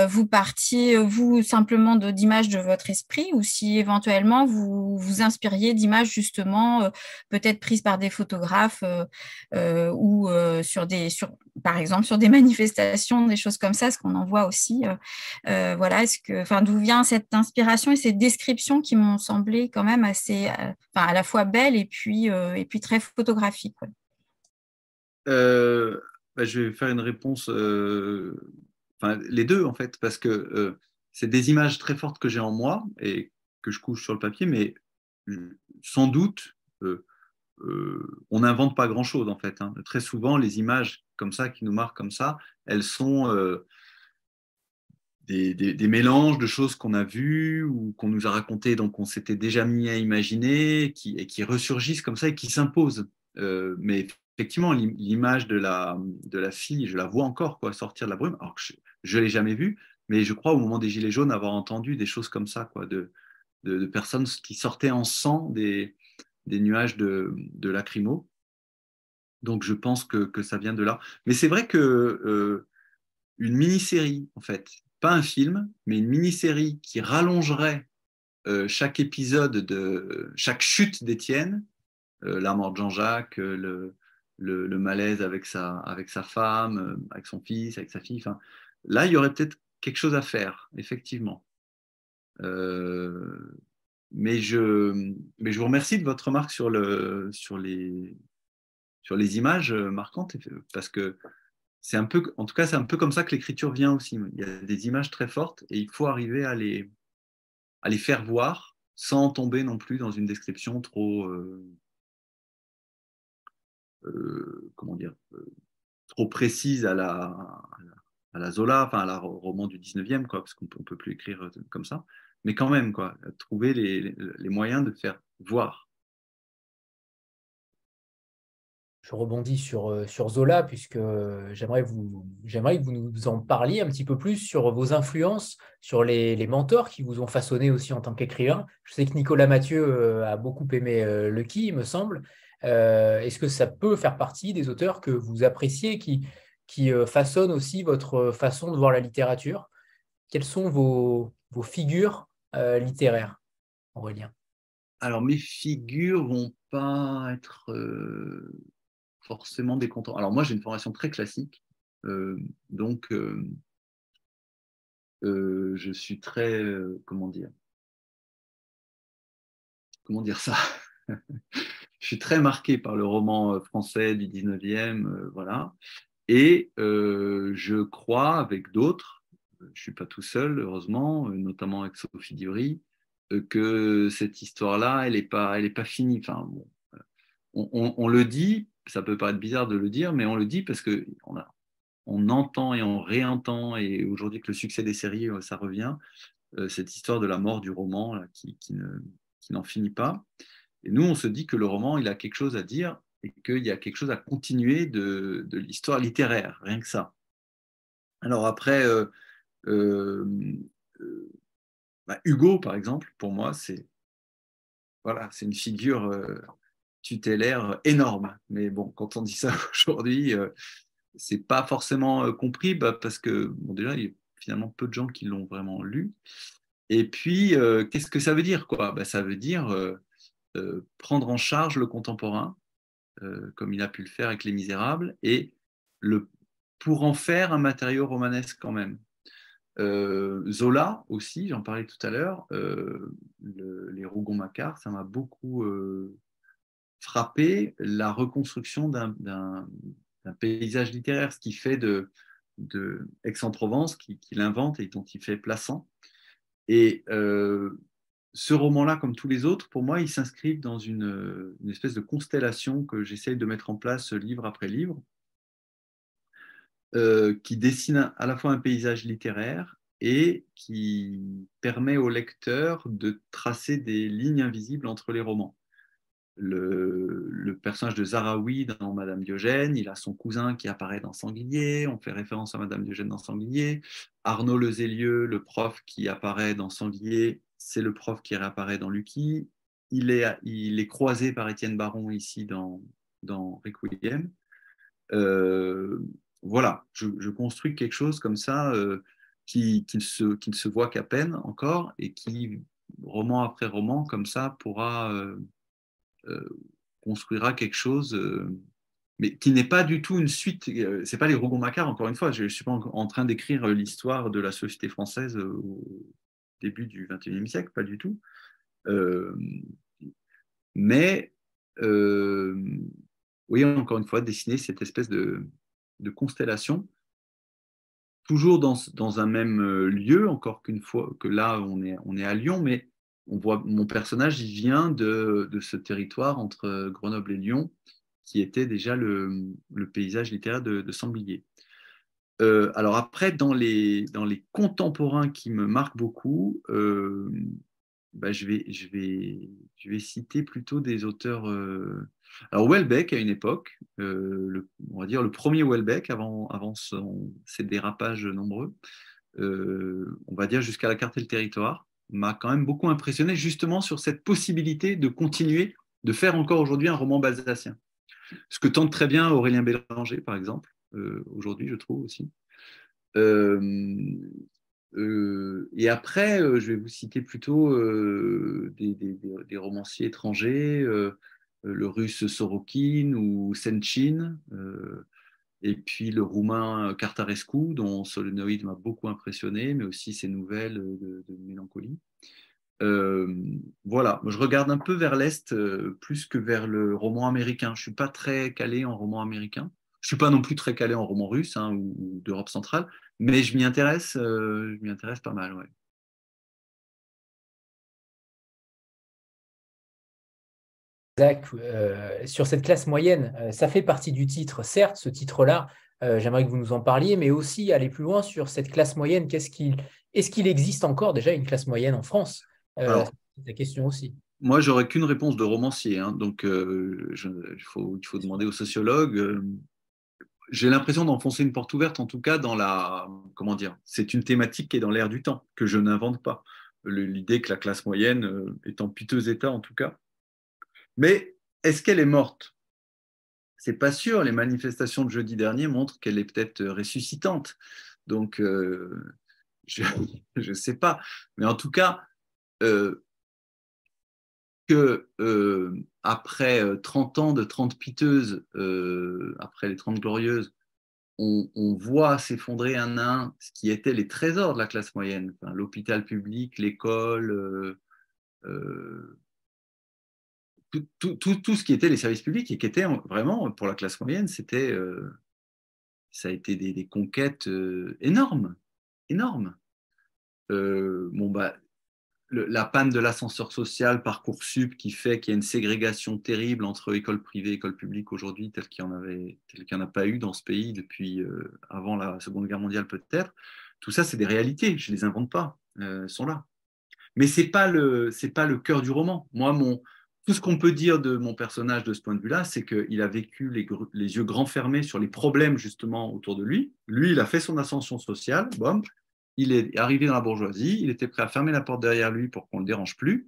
vous partiez vous simplement d'images de, votre esprit ou si éventuellement vous vous inspiriez d'images justement peut-être prises par des photographes ou sur des par exemple sur des manifestations, des choses comme ça, ce qu'on en voit aussi. voilà, est-ce que, enfin, d'où vient cette inspiration et ces descriptions qui m'ont semblé quand même assez, enfin, à la fois belles et puis et puis très photographiques. Bah, je vais faire une réponse, enfin, les deux en fait, parce que c'est des images très fortes que j'ai en moi et que je couche sur le papier, mais sans doute, euh, euh, on n'invente pas grand-chose en fait. Hein. Très souvent, les images comme ça, qui nous marquent comme ça, elles sont euh, des, mélanges de choses qu'on a vues ou qu'on nous a racontées, donc on s'était déjà mis à imaginer, qui, et qui ressurgissent comme ça et qui s'imposent. mais effectivement, l'image de la, de la fille, je la vois encore quoi, sortir de la brume, alors que je ne l'ai jamais vue, mais je crois au moment des Gilets jaunes avoir entendu des choses comme ça, quoi, de, de, personnes qui sortaient en sang des, des nuages de, de. Donc je pense que, ça vient de là. Mais c'est vrai que euh, une mini-série, en fait, pas un film, mais une mini-série qui rallongerait euh, chaque épisode de chaque chute d'Étienne, euh, la mort de Jean-Jacques, le, le, malaise avec sa, femme, avec son fils, avec sa fille. Là, il y aurait peut-être quelque chose à faire, effectivement. Euh, mais, je, vous remercie de votre remarque sur, les, sur les images marquantes, parce que c'est un peu, en tout cas, c'est un peu comme ça que l'écriture vient aussi. Il y a des images très fortes et il faut arriver à les, faire voir sans tomber non plus dans une description trop, euh, euh, comment dire, trop précise à la, Zola, enfin à la roman du 19e, quoi, parce qu'on ne peut plus écrire euh, comme ça. Mais quand même, trouver les moyens de faire voir. Je rebondis sur, euh, Zola, puisque j'aimerais, vous, j'aimerais que vous nous en parliez un petit peu plus sur vos influences, sur les, mentors qui vous ont façonné aussi en tant qu'écrivain. Je sais que Nicolas Mathieu euh, a beaucoup aimé Lucky, il me semble. est-ce que ça peut faire partie des auteurs que vous appréciez, qui, qui euh, façonne aussi votre euh, façon de voir la littérature? Quelles sont vos, vos figures euh, littéraires, Aurélien? Alors, mes figures vont pas être forcément des contents. Alors, moi, j'ai une formation très classique, donc je suis très, comment dire, comment dire ça? Je suis très marqué par le roman français du 19e, voilà. Et euh, je crois, avec d'autres, je ne suis pas tout seul, heureusement, notamment avec Sophie Dury, euh, que cette histoire-là, elle n'est pas, pas finie. Enfin, on, on, le dit, ça peut paraître bizarre de le dire, mais on le dit parce qu'on on entend et on réentend, et aujourd'hui que le succès des séries, euh, ça revient, cette histoire de la mort du roman qui, n'en finit pas. Et nous, on se dit que le roman, il a quelque chose à dire et qu'il y a quelque chose à continuer de, l'histoire littéraire, rien que ça. Alors après, euh, euh, euh, bah, Hugo, par exemple, pour moi, c'est voilà, c'est une figure tutélaire énorme. Mais bon, quand on dit ça aujourd'hui, c'est pas forcément compris bah, parce que bon, déjà, il y a finalement peu de gens qui l'ont vraiment lu. Et puis, qu'est-ce que ça veut dire quoi? Bah, Ça veut dire prendre en charge le contemporain, euh, comme il a pu le faire avec Les Misérables, et le, pour en faire un matériau romanesque quand même. Euh, Zola aussi, j'en parlais tout à l'heure, euh, les Rougon-Macquart, ça m'a beaucoup frappé la reconstruction d'un paysage littéraire, ce qui fait de, Aix-en-Provence, qu'il qui invente et dont il fait plaçant. Et ce roman-là, comme tous les autres, pour moi, il s'inscrivent dans une, espèce de constellation que j'essaye de mettre en place livre après livre, euh, qui dessine à la fois un paysage littéraire et qui permet au lecteur de tracer des lignes invisibles entre les romans. Le, personnage de Zaraoui dans Madame Diogène, il a son cousin qui apparaît dans Sanglier, on fait référence à Madame Diogène dans Sanglier, Arnaud Lezélieu, le prof qui apparaît dans Sanglier, c'est le prof qui réapparaît dans Lucky. Il est, il est croisé par Étienne Baron ici dans, dans Requiem. Voilà, je, construis quelque chose comme ça euh, qui, qui, ne se, qui, ne se, voit qu'à peine encore et qui, roman après roman, comme ça, pourra euh, construira quelque chose, mais qui n'est pas du tout une suite. c'est pas les Rougon-Macquart, encore une fois. Je ne suis pas en, train d'écrire l'histoire de la société française au début du XXIe siècle, pas du tout. mais oui, encore une fois, dessiner cette espèce de, constellation, toujours dans, un même euh, lieu, encore qu'une fois, que là, on est, on est à Lyon, mais on voit mon personnage, vient de, ce territoire entre Grenoble et Lyon, qui était déjà le, paysage littéraire de, de Samblier. Euh, alors après, dans les, contemporains qui me marquent beaucoup, euh, bah, je, vais, citer plutôt des auteurs alors Welbeck, à une époque, euh, on va dire le premier Welbeck, avant, ses dérapages nombreux, euh, on va dire jusqu'à la carte et le territoire, m'a quand même beaucoup impressionné justement sur cette possibilité de continuer de faire encore aujourd'hui un roman balsacien. Ce que tente très bien Aurélien Bélanger, par exemple, euh, aujourd'hui, je trouve aussi. et après, je vais vous citer plutôt des, des, romanciers étrangers. Euh, le russe Sorokin ou Senchin, euh, et puis le roumain Cartarescu, dont Solenoid m'a beaucoup impressionné, mais aussi ses nouvelles de, mélancolie. Euh, voilà, je regarde un peu vers l'Est plus que vers le roman américain. Je ne suis pas très calé en roman américain. Je ne suis pas non plus très calé en roman russe hein, ou, d'Europe centrale, mais je m'y intéresse, je m'y intéresse pas mal. Ouais. Euh, sur cette classe moyenne, euh, ça fait partie du titre, certes, ce titre-là, euh, j'aimerais que vous nous en parliez, mais aussi aller plus loin sur cette classe moyenne. Qu'est-ce qu'il, est-ce qu'il existe encore déjà une classe moyenne en France? C'est la question aussi. Moi, j'aurais qu'une réponse de romancier, hein, donc il, faut, il faut demander aux sociologues. j'ai l'impression d'enfoncer une porte ouverte, en tout cas dans la, comment dire, c'est une thématique qui est dans l'air du temps, que je n'invente pas. L'idée que la classe moyenne est en piteux état, en tout cas, mais est-ce qu'elle est morte? C'est pas sûr. Les manifestations de jeudi dernier montrent qu'elle est peut-être ressuscitante. Donc, euh, je ne sais pas. Mais en tout cas, euh, que euh, après 30 ans de 30 piteuses, après les 30 glorieuses, on, voit s'effondrer un un ce qui était les trésors de la classe moyenne, l'hôpital public, l'école, tout, tout, ce qui était les services publics et qui était vraiment pour la classe moyenne, c'était, euh, ça a été des, conquêtes euh, énormes, énormes. Euh, bon bah, la panne de l'ascenseur social, parcoursup, qui fait qu'il y a une ségrégation terrible entre école privée et école publique aujourd'hui, telle qu'il n'y en avait, qu'il n'y en a pas eu dans ce pays depuis avant la Seconde Guerre mondiale peut-être. Tout ça, c'est des réalités. Je les invente pas, elles sont là. Mais c'est pas le, c'est pas le cœur du roman. Moi, mon, tout ce qu'on peut dire de mon personnage de ce point de vue-là, c'est qu'il a vécu les, yeux grands fermés sur les problèmes justement autour de lui. Lui, il a fait son ascension sociale, bon, il est arrivé dans la bourgeoisie, il était prêt à fermer la porte derrière lui pour qu'on ne le dérange plus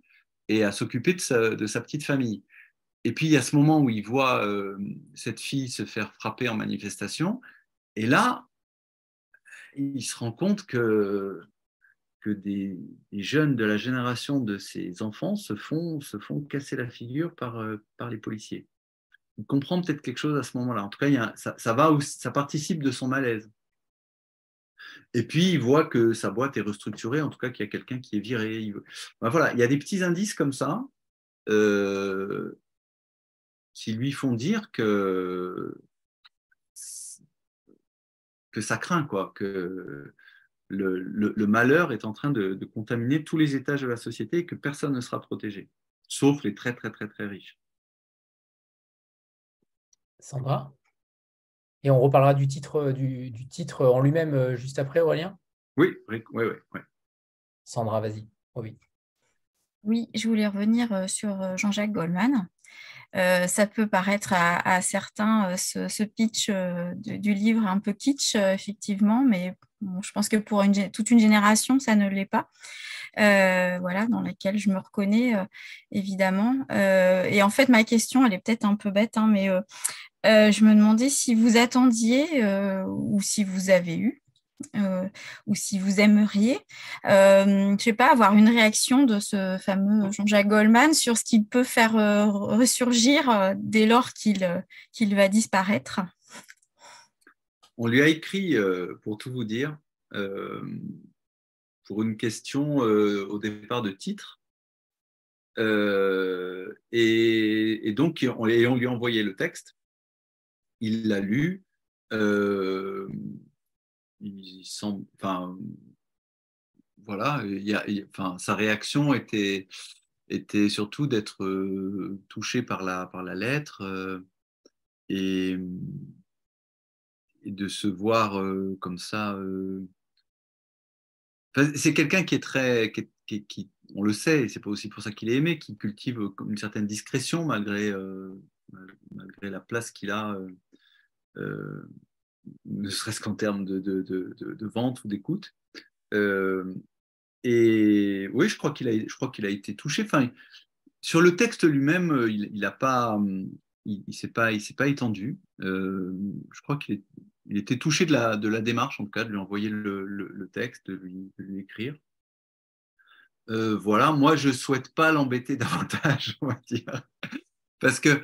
et à s'occuper de sa, petite famille. Et puis il y a ce moment où il voit euh, cette fille se faire frapper en manifestation, et là, il se rend compte que que des, jeunes de la génération de ces enfants se font, se font casser la figure par, euh, par les policiers. Il comprend peut-être quelque chose à ce moment-là. En tout cas, ça, va, ça participe de son malaise. Et puis, il voit que sa boîte est restructurée, en tout cas qu'il y a quelqu'un qui est viré. Ben voilà, il y a des petits indices comme ça euh, qui lui font dire que, que ça craint, quoi, que, le, malheur est en train de, contaminer tous les étages de la société et que personne ne sera protégé, sauf les très très très très riches. Sandra? Et on reparlera du titre, du, titre en lui-même euh, juste après, Aurélien? Oui, oui, oui. oui, Sandra, vas-y. oui. Oui, je voulais revenir euh, sur euh, Jean-Jacques Goldman. Ça peut paraître à, certains ce, pitch du livre un peu kitsch, effectivement, mais je pense que pour toute une génération, ça ne l'est pas. voilà, dans laquelle je me reconnais évidemment. et en fait, ma question, elle est peut-être un peu bête, hein, mais je me demandais si vous attendiez ou si vous avez eu euh, ou si vous aimeriez, euh, je sais pas, avoir une réaction de ce fameux Jean-Jacques Goldman sur ce qu'il peut faire euh, ressurgir dès lors qu'il qu'il va disparaître. On lui a écrit, pour tout vous dire, pour une question au départ de titre. Et, donc, on, on, lui a envoyé le texte. Il l'a lu il semble, enfin, voilà, il enfin, sa réaction était, était surtout d'être euh, touché par la, par la lettre euh, et, et, de se voir euh, comme ça. c'est quelqu'un qui est très, qui, on le sait, c'est pas aussi pour ça qu'il est aimé, qui cultive une certaine discrétion malgré, malgré la place qu'il a ne serait-ce qu'en termes de, de, de, vente ou d'écoute. Euh, et oui, je crois qu'il a, je crois qu'il a été touché. Enfin, sur le texte lui-même, euh, il n'a pas, il, il s'est pas, il s'est pas étendu. Euh, je crois qu'il il était touché de la, de la démarche, en tout cas, de lui envoyer le, le, texte, de lui, écrire. voilà, moi, je souhaite pas l'embêter davantage, on va dire, parce que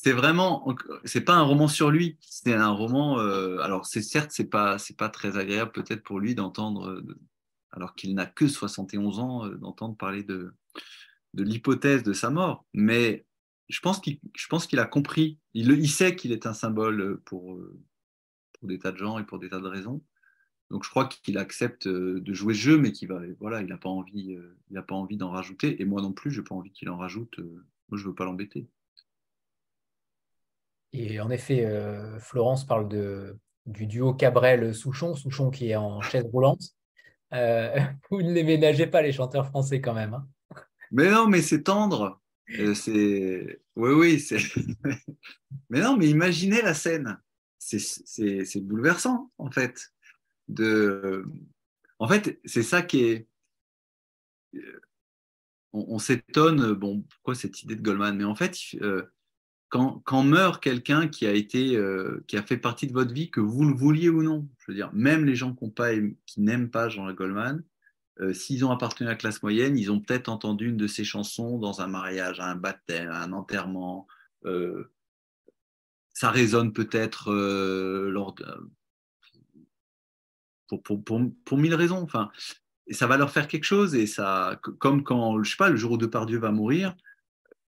c'est vraiment, c'est pas un roman sur lui, c'est un roman. Euh, alors, certes, c'est pas, c'est pas très agréable peut-être pour lui d'entendre, euh, alors qu'il n'a que 71 ans, euh, d'entendre parler de, l'hypothèse de sa mort. Mais je pense qu'il, je qu'il a compris. Il, sait qu'il est un symbole pour, pour des tas de gens et pour des tas de raisons. Donc, je crois qu'il accepte de jouer ce jeu, mais qu'il va, voilà, il n'a pas envie, il pas envie d'en rajouter. Et moi non plus, j'ai pas envie qu'il en rajoute. Moi, je veux pas l'embêter. Et en effet, euh, Florence parle de, du duo Cabrel-Souchon, Souchon qui est en chaise roulante. Euh, vous ne les ménagez pas, les chanteurs français, quand même. Hein. mais non, mais c'est tendre. Euh, oui, oui, mais non, mais imaginez la scène. C'est bouleversant, en fait. De... En fait, c'est ça qui est. On, s'étonne, bon, pourquoi cette idée de Goldman? Mais en fait, quand, meurt quelqu'un qui a été, euh, qui a fait partie de votre vie, que vous le vouliez ou non, je veux dire, même les gens qui, n'aiment pas Jean Goldman, euh, s'ils ont appartenu à la classe moyenne, ils ont peut-être entendu une de ses chansons dans un mariage, un baptême, un enterrement. Euh, ça résonne peut-être pour, mille raisons. Enfin, et ça va leur faire quelque chose. Et ça, comme quand, je sais pas, le jour où Depardieu va mourir,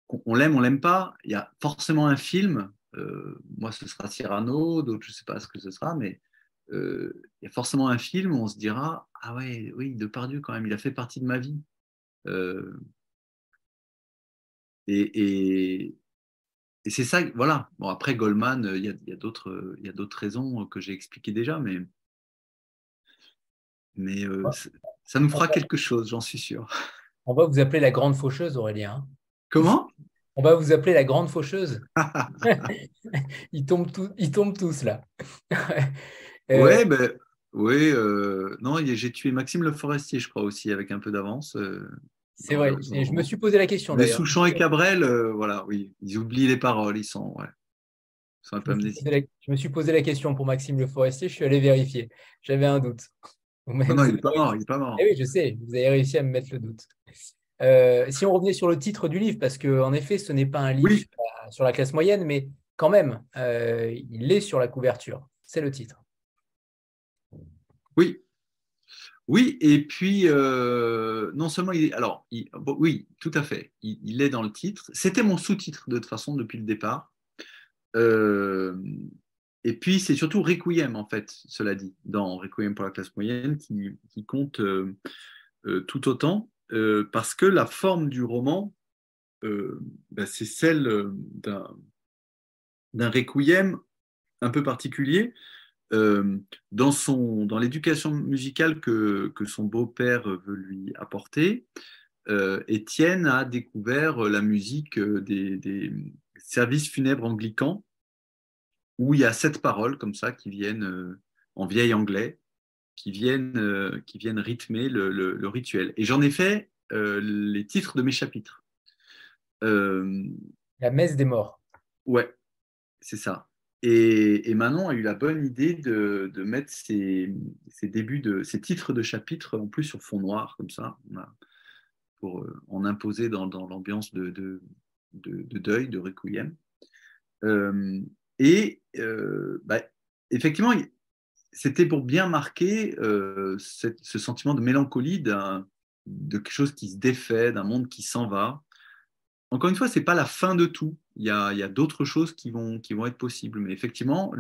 on l'aime, on l'aime pas, il y a forcément un film. Euh, moi, ce sera Cyrano, d'autres, je ne sais pas ce que ce sera, mais euh, il y a forcément un film où on se dira Ah ouais, oui, Depardieu, quand même, il a fait partie de ma vie. Euh, et, c'est ça, voilà. Bon, après, Goldman, il y a, d'autres, il y a d'autres raisons que j'ai expliquées déjà, mais, mais ça nous fera quelque chose, j'en suis sûr. On va vous appeler la grande faucheuse, Aurélien. Comment? On va vous appeler la grande faucheuse. ils, tombent ils tombent tous là. Euh, ouais, ben, oui, euh, non, j'ai tué Maxime Le Forestier, je crois aussi, avec un peu d'avance. Euh, c'est vrai, je me suis posé la question. Les Souchon et Cabrel, voilà, oui, ils oublient les paroles, ils sont, ouais, un peu amnésiques. Je me suis posé la question pour Maxime Le Forestier, je suis allé vérifier. J'avais un doute. Non, non, il n'est pas mort, il est pas mort. Eh oui, je sais, vous avez réussi à me mettre le doute. Euh, si on revenait sur le titre du livre, parce qu'en effet, ce n'est pas un livre sur, la, classe moyenne, mais quand même, euh, il est sur la couverture. C'est le titre. Oui. Oui, et puis, euh, non seulement il est. Alors, oui, tout à fait. Il, est dans le titre. C'était mon sous-titre, de toute façon, depuis le départ. et puis, c'est surtout Requiem, en fait, cela dit, dans Requiem pour la classe moyenne, qui, qui compte tout autant. Euh, parce que la forme du roman, euh, bah, c'est celle euh, d'un requiem un peu particulier. dans, son, dans l'éducation musicale que, que son beau-père veut lui apporter, Étienne a découvert la musique des, des, services funèbres anglicans, où il y a sept paroles comme ça qui viennent en vieil anglais, qui viennent, qui viennent rythmer le, le rituel. Et j'en ai fait les titres de mes chapitres. la messe des morts. Ouais, c'est ça. Et, Manon a eu la bonne idée de, mettre ses, débuts de ses titres de chapitres en plus sur fond noir, comme ça, pour euh, en imposer dans, l'ambiance de, deuil, de requiem. Euh, et euh, bah, effectivement, c'était pour bien marquer ce sentiment de mélancolie de quelque chose qui se défait, d'un monde qui s'en va. Encore une fois, ce n'est pas la fin de tout il y a, d'autres choses qui vont, être possibles. Mais effectivement,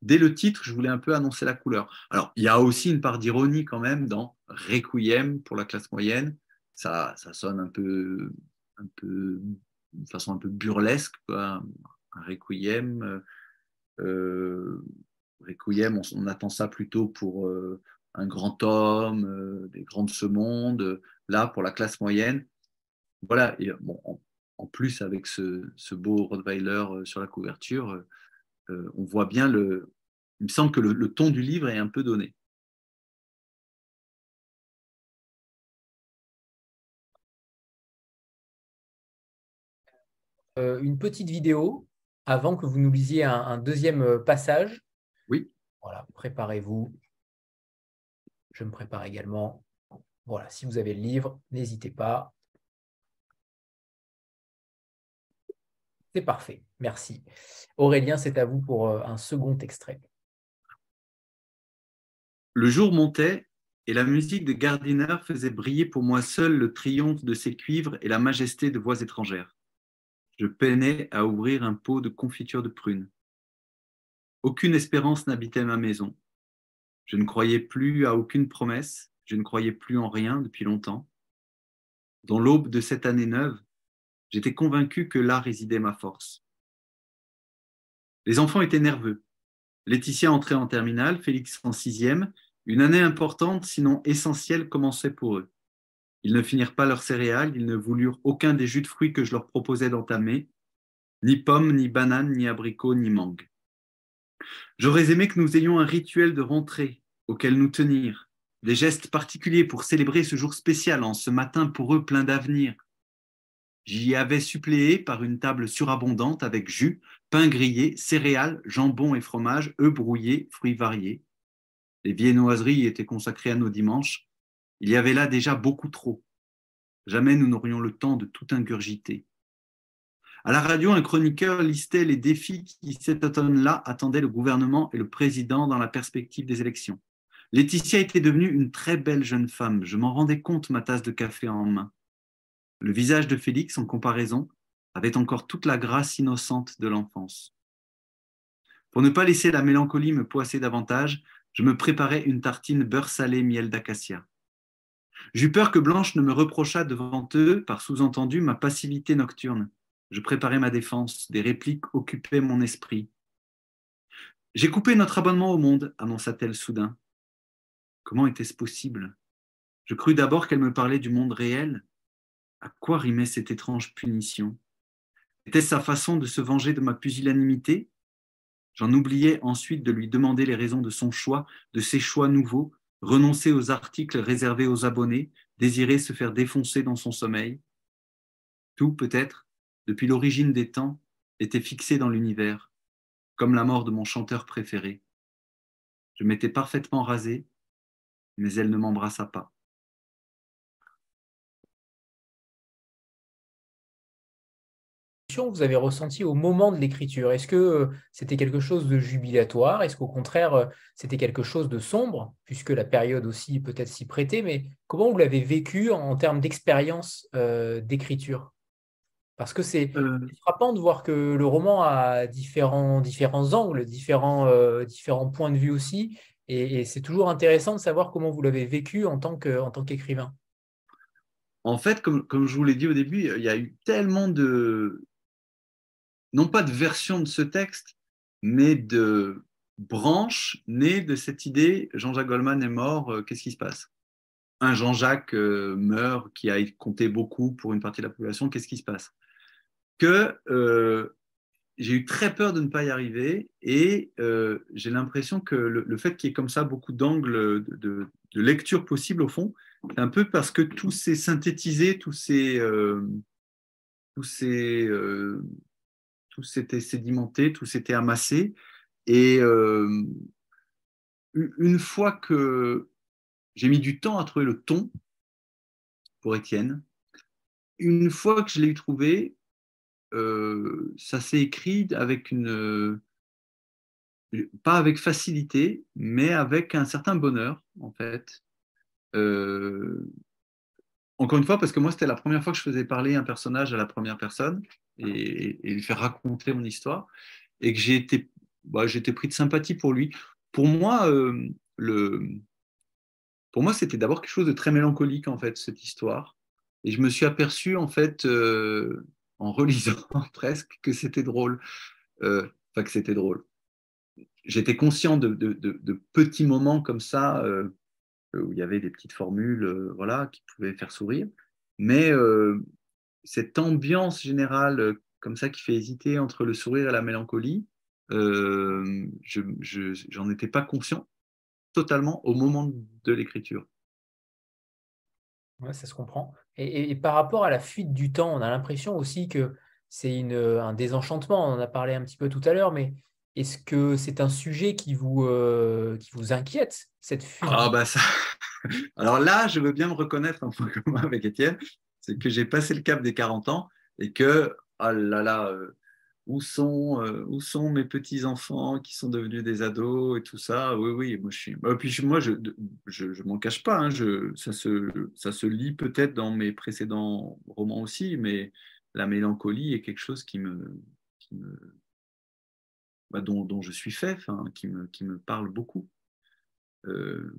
dès le titre, je voulais un peu annoncer la couleur. Alors, il y a aussi une part d'ironie quand même dans Requiem pour la classe moyenne. Ça, sonne un peu, un de façon un peu burlesque, Un Requiem. Euh, On, attend ça plutôt pour euh, un grand homme, euh, des grands de ce monde. Là, pour la classe moyenne, voilà. Et, bon, en plus avec ce, beau Rottweiler euh, sur la couverture, on voit bien le. Il me semble que le, ton du livre est un peu donné. une petite vidéo avant que vous nous lisiez un, deuxième passage. Oui. Voilà, préparez-vous. Je me prépare également. Voilà, si vous avez le livre, n'hésitez pas. C'est parfait, merci. Aurélien, c'est à vous pour euh, un second extrait. Le jour montait et la musique de Gardiner faisait briller pour moi seul le triomphe de ses cuivres et la majesté de voix étrangères. Je peinais à ouvrir un pot de confiture de prunes. Aucune espérance n'habitait ma maison. Je ne croyais plus à aucune promesse, je ne croyais plus en rien depuis longtemps. Dans l'aube de cette année neuve, J'étais convaincu que là résidait ma force. Les enfants étaient nerveux. Laetitia entrait en terminale, Félix en sixième. Une année importante, sinon essentielle, commençait pour eux. Ils ne finirent pas leurs céréales, ils ne voulurent aucun des jus de fruits que je leur proposais d'entamer, ni pommes, ni bananes, ni abricots, ni mangues. J'aurais aimé que nous ayons un rituel de rentrée auquel nous tenir, des gestes particuliers pour célébrer ce jour spécial en ce matin pour eux plein d'avenir. J'y avais suppléé par une table surabondante avec jus, pain grillé, céréales, jambon et fromage, œufs brouillés, fruits variés. Les viennoiseries étaient consacrées à nos dimanches. Il y avait là déjà beaucoup trop. Jamais nous n'aurions le temps de tout ingurgiter. À la radio, un chroniqueur listait les défis qui, cet automne-là, attendaient le gouvernement et le président dans la perspective des élections. Laetitia était devenue une très belle jeune femme. Je m'en rendais compte, ma tasse de café en main. Le visage de Félix, en comparaison, avait encore toute la grâce innocente de l'enfance. Pour ne pas laisser la mélancolie me poisser davantage, je me préparais une tartine beurre salé miel d'acacia. J'eus peur que Blanche ne me reprochât devant eux, par sous-entendu, ma passivité nocturne. Je préparais ma défense, des répliques occupaient mon esprit. J'ai coupé notre abonnement au monde, annonça-t-elle soudain. Comment était-ce possible? Je crus d'abord qu'elle me parlait du monde réel, à quoi rimait cette étrange punition? Était-ce sa façon de se venger de ma pusillanimité? J'en oubliais ensuite de lui demander les raisons de son choix, de ses choix nouveaux, renoncer aux articles réservés aux abonnés, désirer se faire défoncer dans son sommeil. Tout, peut-être, depuis l'origine des temps, était fixé dans l'univers, comme la mort de mon chanteur préféré. Je m'étais parfaitement rasé, mais elle ne m'embrassa pas. vous avez ressenti au moment de l'écriture Est-ce que euh, c'était quelque chose de jubilatoire? Est-ce qu'au contraire, euh, c'était quelque chose de sombre, puisque la période aussi peut-être s'y prêtait Mais comment vous l'avez vécu en, termes d'expérience euh, d'écriture? Parce que c'est frappant de voir que le roman a différents, différents angles, différents, différents points de vue aussi, et, c'est toujours intéressant de savoir comment vous l'avez vécu en tant qu'écrivain. En fait, comme, comme, je vous l'ai dit au début, il y a eu tellement de, non pas de version de ce texte, mais de branches nées de cette idée Jean-Jacques Goldman est mort, euh, qu'est-ce qui se passe? Un Jean-Jacques meurt qui a compté beaucoup pour une partie de la population, qu'est-ce qui se passe? Que j'ai eu très peur de ne pas y arriver et j'ai l'impression que le, fait qu'il y ait comme ça beaucoup d'angles de, lecture possibles au fond, c'est un peu parce que tout s'est synthétisé, tout s'est tout s'est tout s'était sédimenté, tout s'était amassé. Et euh, une fois que j'ai mis du temps à trouver le ton pour Étienne, une fois que je l'ai trouvé, euh, ça s'est écrit avec une pas avec facilité, mais avec un certain bonheur en fait. Euh, encore une fois, parce que moi, c'était la première fois que je faisais parler un personnage à la première personne et, lui faire raconter mon histoire, et que j'ai été, bah, j'étais pris de sympathie pour lui. Pour moi, euh, le, pour moi, c'était d'abord quelque chose de très mélancolique en fait cette histoire, et je me suis aperçu en fait euh, en relisant presque que c'était drôle, euh, enfin que c'était drôle. J'étais conscient de, petits moments comme ça où il y avait des petites formules, voilà, qui pouvaient faire sourire, mais cette ambiance générale euh, comme ça qui fait hésiter entre le sourire et la mélancolie, euh, je n'en étais pas conscient totalement au moment de l'écriture. Ouais, ça se comprend. Et, par rapport à la fuite du temps, on a l'impression aussi que c'est un désenchantement. On en a parlé un petit peu tout à l'heure, mais est-ce que c'est un sujet qui vous, euh, qui vous inquiète, cette fuite ah bah ça... Alors là, je veux bien me reconnaître un peu comme avec Étienne c'est que j'ai passé le cap des 40 ans et que, oh là là, euh, où, sont, euh, où sont mes petits-enfants qui sont devenus des ados et tout ça? Oui, oui, moi je suis. Et puis moi, je ne je, je m'en cache pas, hein, ça, se, ça se lit peut-être dans mes précédents romans aussi, mais la mélancolie est quelque chose qui me. Bah, dont, dont, je suis fait, qui me, qui me parle beaucoup. Euh,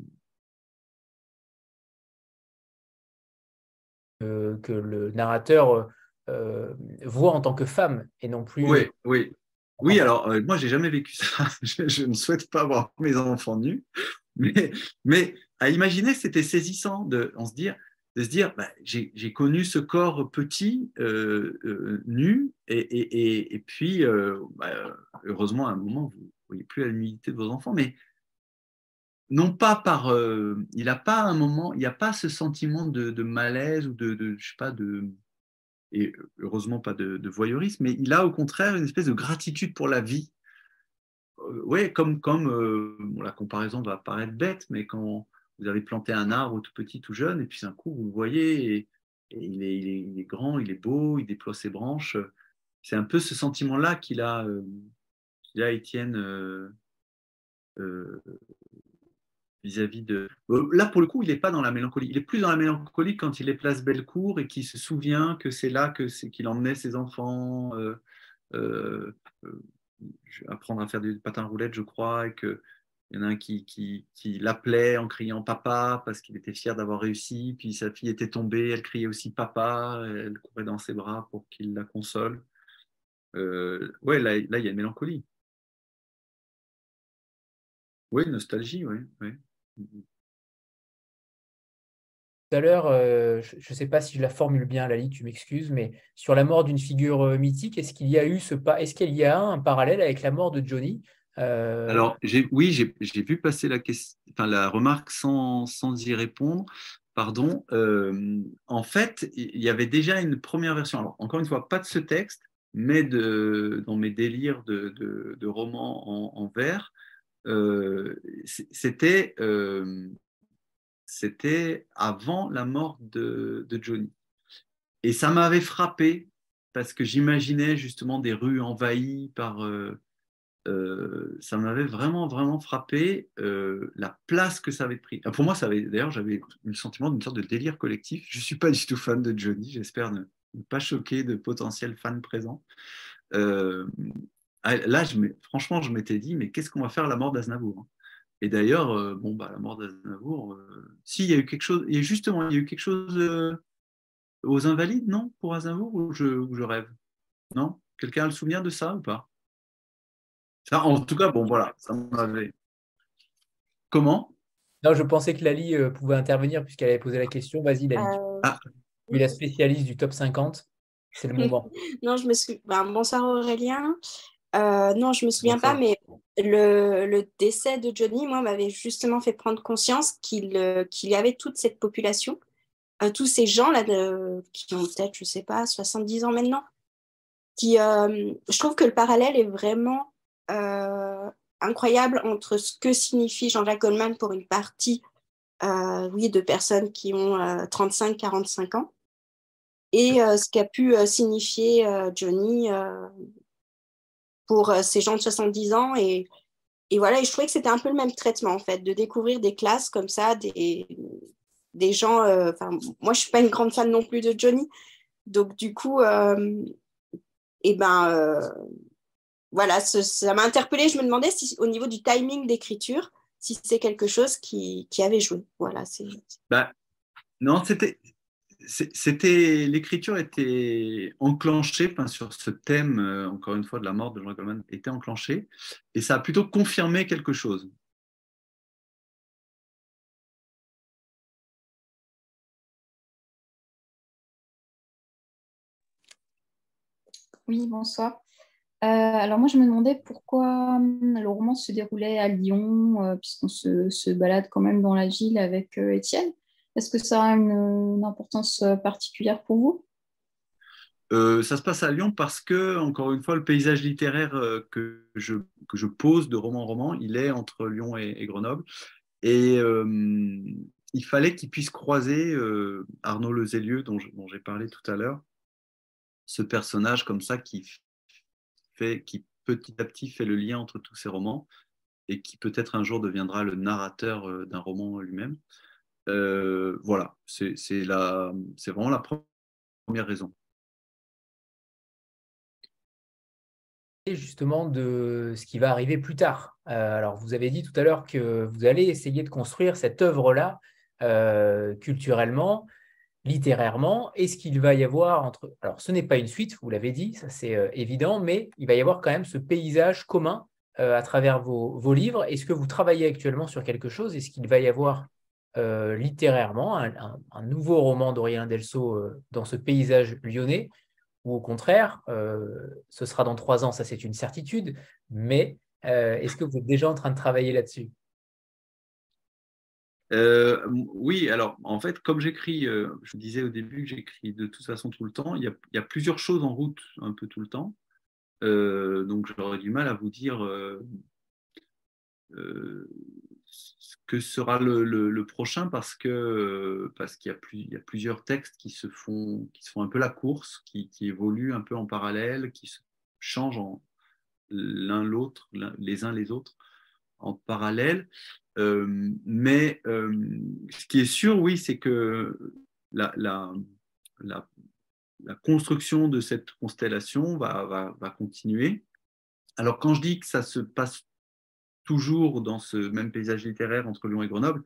que le narrateur euh, voit en tant que femme et non plus. Oui, oui. Oui, alors euh, moi, j'ai jamais vécu ça. je, ne souhaite pas voir mes enfants nus, mais, mais à imaginer, c'était saisissant de, se dire, de se dire, bah, j'ai connu ce corps petit, euh, nu, et, et, et, puis, bah, heureusement, à un moment, vous ne voyez plus la nudité de vos enfants, mais non pas par, euh, il n'a pas un moment, il n'y a pas ce sentiment de, malaise ou de, de, je sais pas, de, et heureusement pas de, voyeurisme, mais il a au contraire une espèce de gratitude pour la vie. Euh, oui, comme, comme euh, la comparaison va paraître bête, mais quand vous avez planté un arbre tout petit, tout jeune, et puis d'un coup vous le voyez, et, il, est, il, est, grand, il est beau, il déploie ses branches. C'est un peu ce sentiment-là qu'il a, qu'il a Étienne vis-à-vis de. Euh, là, pour le coup, il n'est pas dans la mélancolie. Il est plus dans la mélancolie quand il est place Bellecour et qu'il se souvient que c'est là que qu'il emmenait ses enfants euh, euh, apprendre à faire du patin roulette, je crois, et qu'il y en a un qui, l'appelait en criant papa parce qu'il était fier d'avoir réussi. Puis sa fille était tombée, elle criait aussi papa, elle courait dans ses bras pour qu'il la console. ouais, là, il y a une mélancolie. Oui, nostalgie, oui. oui. Tout à l'heure, euh, je ne sais pas si je la formule bien, Lali, tu m'excuses, mais sur la mort d'une figure euh, mythique, est-ce qu'il y a eu ce un parallèle avec la mort de Johnny euh, Alors, oui, j'ai vu passer la, question, la remarque sans, y répondre. Pardon. en fait, il y avait déjà une première version. Alors, encore une fois, pas de ce texte, mais dans mes délires de, romans en, vers, c'était euh, c'était avant la mort de, Johnny. Et ça m'avait frappé parce que j'imaginais justement des rues envahies par... Euh, ça m'avait vraiment, vraiment frappé la place que ça avait pris. Pour moi, ça avait, d'ailleurs, j'avais le sentiment d'une sorte de délire collectif. Je ne suis pas du tout fan de Johnny, j'espère ne, pas choquer de potentiels fans présents. Ah, là, franchement, je m'étais dit, mais qu'est-ce qu'on va faire à la mort d'Aznavour hein? Et d'ailleurs, euh, bon, bah, la mort d'Aznavour, euh, si, il y a eu quelque chose, et justement, il y a eu quelque chose euh, aux Invalides, non, pour Aznavour, ou je, je rêve? Non? Quelqu'un a le souvenir de ça ou pas? Ça, En tout cas, bon, voilà, ça m'avait. Comment? Non, je pensais que Lali pouvait intervenir puisqu'elle avait posé la question. Vas-y, Lali. Ah. Tu es la spécialiste du top 50. C'est le moment. non, je me suis. Ben, bonsoir Aurélien. Non, je me souviens pas, mais le, décès de Johnny, moi, m'avait justement fait prendre conscience qu'il y avait toute cette population, tous ces gens-là qui ont peut-être, je sais pas, 70 ans maintenant, qui, je trouve que le parallèle est vraiment incroyable entre ce que signifie Jean-Jacques Goldman pour une partie euh, oui, de personnes qui ont 35-45 euh, ans et euh, ce qu'a pu signifier Johnny pour ces gens de 70 ans. Et, et voilà, et je trouvais que c'était un peu le même traitement, en fait, de découvrir des classes comme ça, des, des gens. Enfin, moi, je suis pas une grande fan non plus de Johnny. Donc, du coup, et ben, voilà, ça m'a interpellée. Je me demandais si, au niveau du timing d'écriture, si c'est quelque chose qui, avait joué. Voilà, c'est. Bah, non, c'était. C'était l'écriture était enclenchée sur ce thème euh, encore une fois de la mort de Jean Goldman était enclenchée et ça a plutôt confirmé quelque chose. Oui, bonsoir. Euh, alors moi, je me demandais pourquoi hum, le roman se déroulait à Lyon, euh, puisqu'on se, balade quand même dans la ville avec Étienne. Est-ce que ça a une, importance particulière pour vous? Ça se passe à Lyon parce que, encore une fois, le paysage littéraire que, je, que je pose de roman en roman, il est entre Lyon et, Grenoble. Et il fallait qu'il puisse croiser Arnaud Le dont j'ai parlé tout à l'heure, ce personnage comme ça qui fait, qui petit à petit fait le lien entre tous ces romans et qui peut-être un jour deviendra le narrateur euh, d'un roman lui-même. Euh, voilà, c'est vraiment la première raison. Et justement de ce qui va arriver plus tard. Euh, alors, vous avez dit tout à l'heure que vous allez essayer de construire cette œuvre-là culturellement, littérairement, est-ce qu'il va y avoir entre... Alors, ce n'est pas une suite, vous l'avez dit, ça c'est euh, évident, mais il va y avoir quand même ce paysage commun euh, à travers vos, livres. Est-ce que vous travaillez actuellement sur quelque chose? Est-ce qu'il va y avoir euh, littérairement un, nouveau roman d'Aurélien Delso dans ce paysage lyonnais Ou au contraire, ce sera dans trois ans, ça c'est une certitude, mais est-ce que vous êtes déjà en train de travailler là-dessus? Euh, oui, alors en fait, comme j'écris, euh, je disais au début que j'écris de toute façon tout le temps, il y, a, plusieurs choses en route un peu tout le temps. Euh, donc j'aurais du mal à vous dire ce que sera le, prochain parce que parce qu'il y, a plusieurs textes qui se font qui font un peu la course, qui, évoluent un peu en parallèle, qui se changent l'un l'autre, les uns les autres en parallèle. Euh, mais euh, ce qui est sûr, oui, c'est que la, la, la, construction de cette constellation va, va, va, continuer. Alors quand je dis que ça se passe toujours dans ce même paysage littéraire entre Lyon et Grenoble,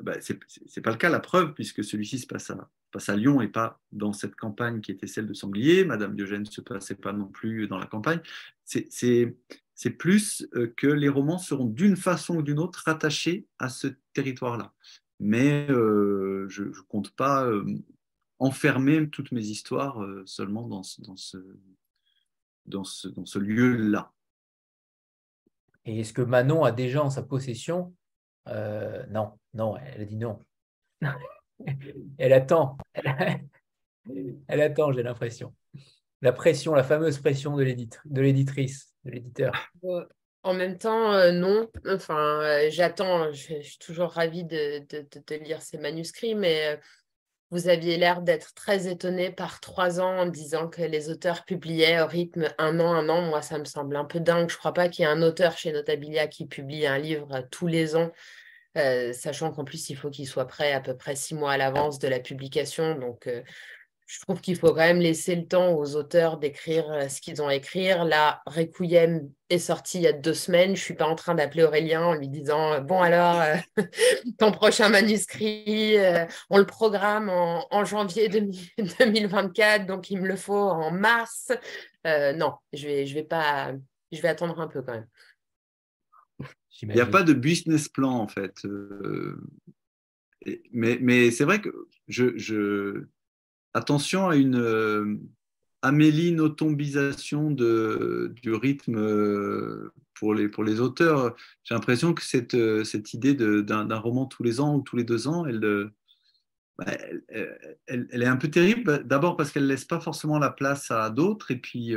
bah, ce n'est pas le cas, la preuve, puisque celui-ci se passe à, Lyon et pas dans cette campagne qui était celle de Sanglier. Madame Diogène ne se passait pas non plus dans la campagne. C'est plus euh, que les romans seront d'une façon ou d'une autre rattachés à ce territoire-là. Mais euh, je ne compte pas euh, enfermer toutes mes histoires seulement dans ce lieu-là. Et est-ce que Manon a déjà en sa possession? Non, non, elle a dit non. elle attend. Elle attend, j'ai l'impression. La pression, la fameuse pression de l'éditrice de l'éditeur En même temps, euh, non. Enfin, euh, j'attends, je, suis toujours ravie de, de, lire ces manuscrits, mais euh, vous aviez l'air d'être très étonné par trois ans en disant que les auteurs publiaient au rythme un an, un an. Moi, ça me semble un peu dingue. Je ne crois pas qu'il y ait un auteur chez Notabilia qui publie un livre tous les ans. sachant qu'en plus, il faut qu'il soit prêt à peu près six mois à l'avance de la publication. Donc, je trouve qu'il faut quand même laisser le temps aux auteurs d'écrire euh, ce qu'ils ont à écrire. Là, Requiem est sorti il y a deux semaines. Je ne suis pas en train d'appeler Aurélien en lui disant euh, Bon, alors, euh, ton prochain manuscrit, on le programme en, janvier 2024, donc il me le faut en mars. non, je vais, je vais pas. Je vais attendre un peu quand même. Il n'y a pas de business plan, en fait. mais, mais c'est vrai que je, je, attention à une euh, amélinotombisation de, du rythme euh, pour les, auteurs. J'ai l'impression que cette, euh, idée d'un roman tous les ans ou tous les deux ans, elle, bah, elle, elle, est un peu terrible. D'abord parce qu'elle ne laisse pas forcément la place à d'autres. Et puis,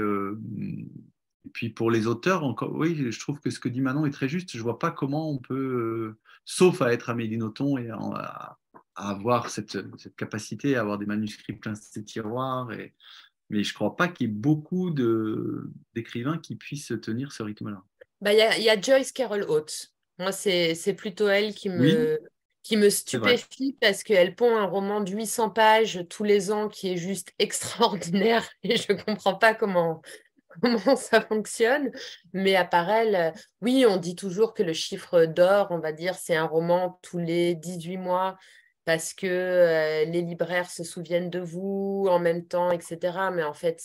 pour les auteurs, encore, oui, je trouve que ce que dit Manon est très juste. Je ne vois pas comment on peut, sauf à être Amélie Nothomb et avoir cette, cette, capacité à avoir des manuscrits plein de tiroirs. Et, mais je ne crois pas qu'il y ait beaucoup d'écrivains qui puissent tenir ce rythme-là. Bah, il bah, y, y, a Joyce Carol Oates. Moi, c'est plutôt elle qui me, qui me stupéfie parce qu'elle pond un roman de 800 pages tous les ans qui est juste extraordinaire et je ne comprends pas comment, comment ça fonctionne. Mais à part elle, oui, on dit toujours que le chiffre d'or, on va dire, c'est un roman tous les 18 mois parce que les libraires se souviennent de vous en même temps, etc. Mais en fait,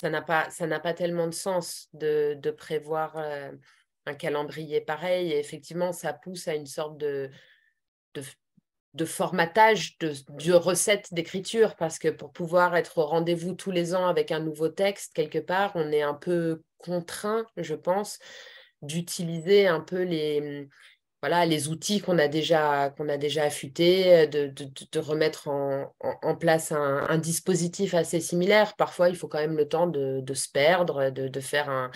ça n'a pas, tellement de sens de, prévoir un calendrier pareil. Et effectivement, ça pousse à une sorte de, formatage de, de d'écriture, parce que pour pouvoir être au rendez-vous tous les ans avec un nouveau texte, quelque part, on est un peu contraint, je pense, d'utiliser un peu les, les outils qu'on a déjà, affûtés, de, de, remettre en, place un, dispositif assez similaire. Parfois, il faut quand même le temps de, se perdre, de, faire un,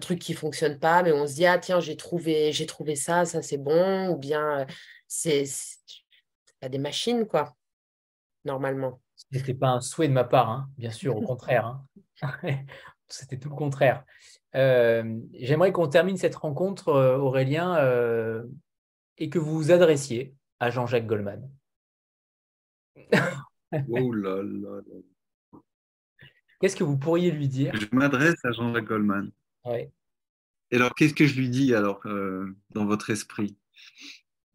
truc qui ne fonctionne pas, mais on se dit, ah tiens, j'ai trouvé, trouvé ça, ça c'est bon, ou bien c'est pas des machines, quoi, normalement. Ce n'était pas un souhait de ma part, hein, bien sûr, au contraire. Hein. C'était tout le contraire. Euh, j'aimerais qu'on termine cette rencontre, euh, Aurélien, euh, et que vous vous adressiez à Jean-Jacques Goldman. oh là là Qu'est-ce que vous pourriez lui dire? Je m'adresse à Jean-Jacques Goldman. Oui. Et alors, qu'est-ce que je lui dis alors euh, dans votre esprit?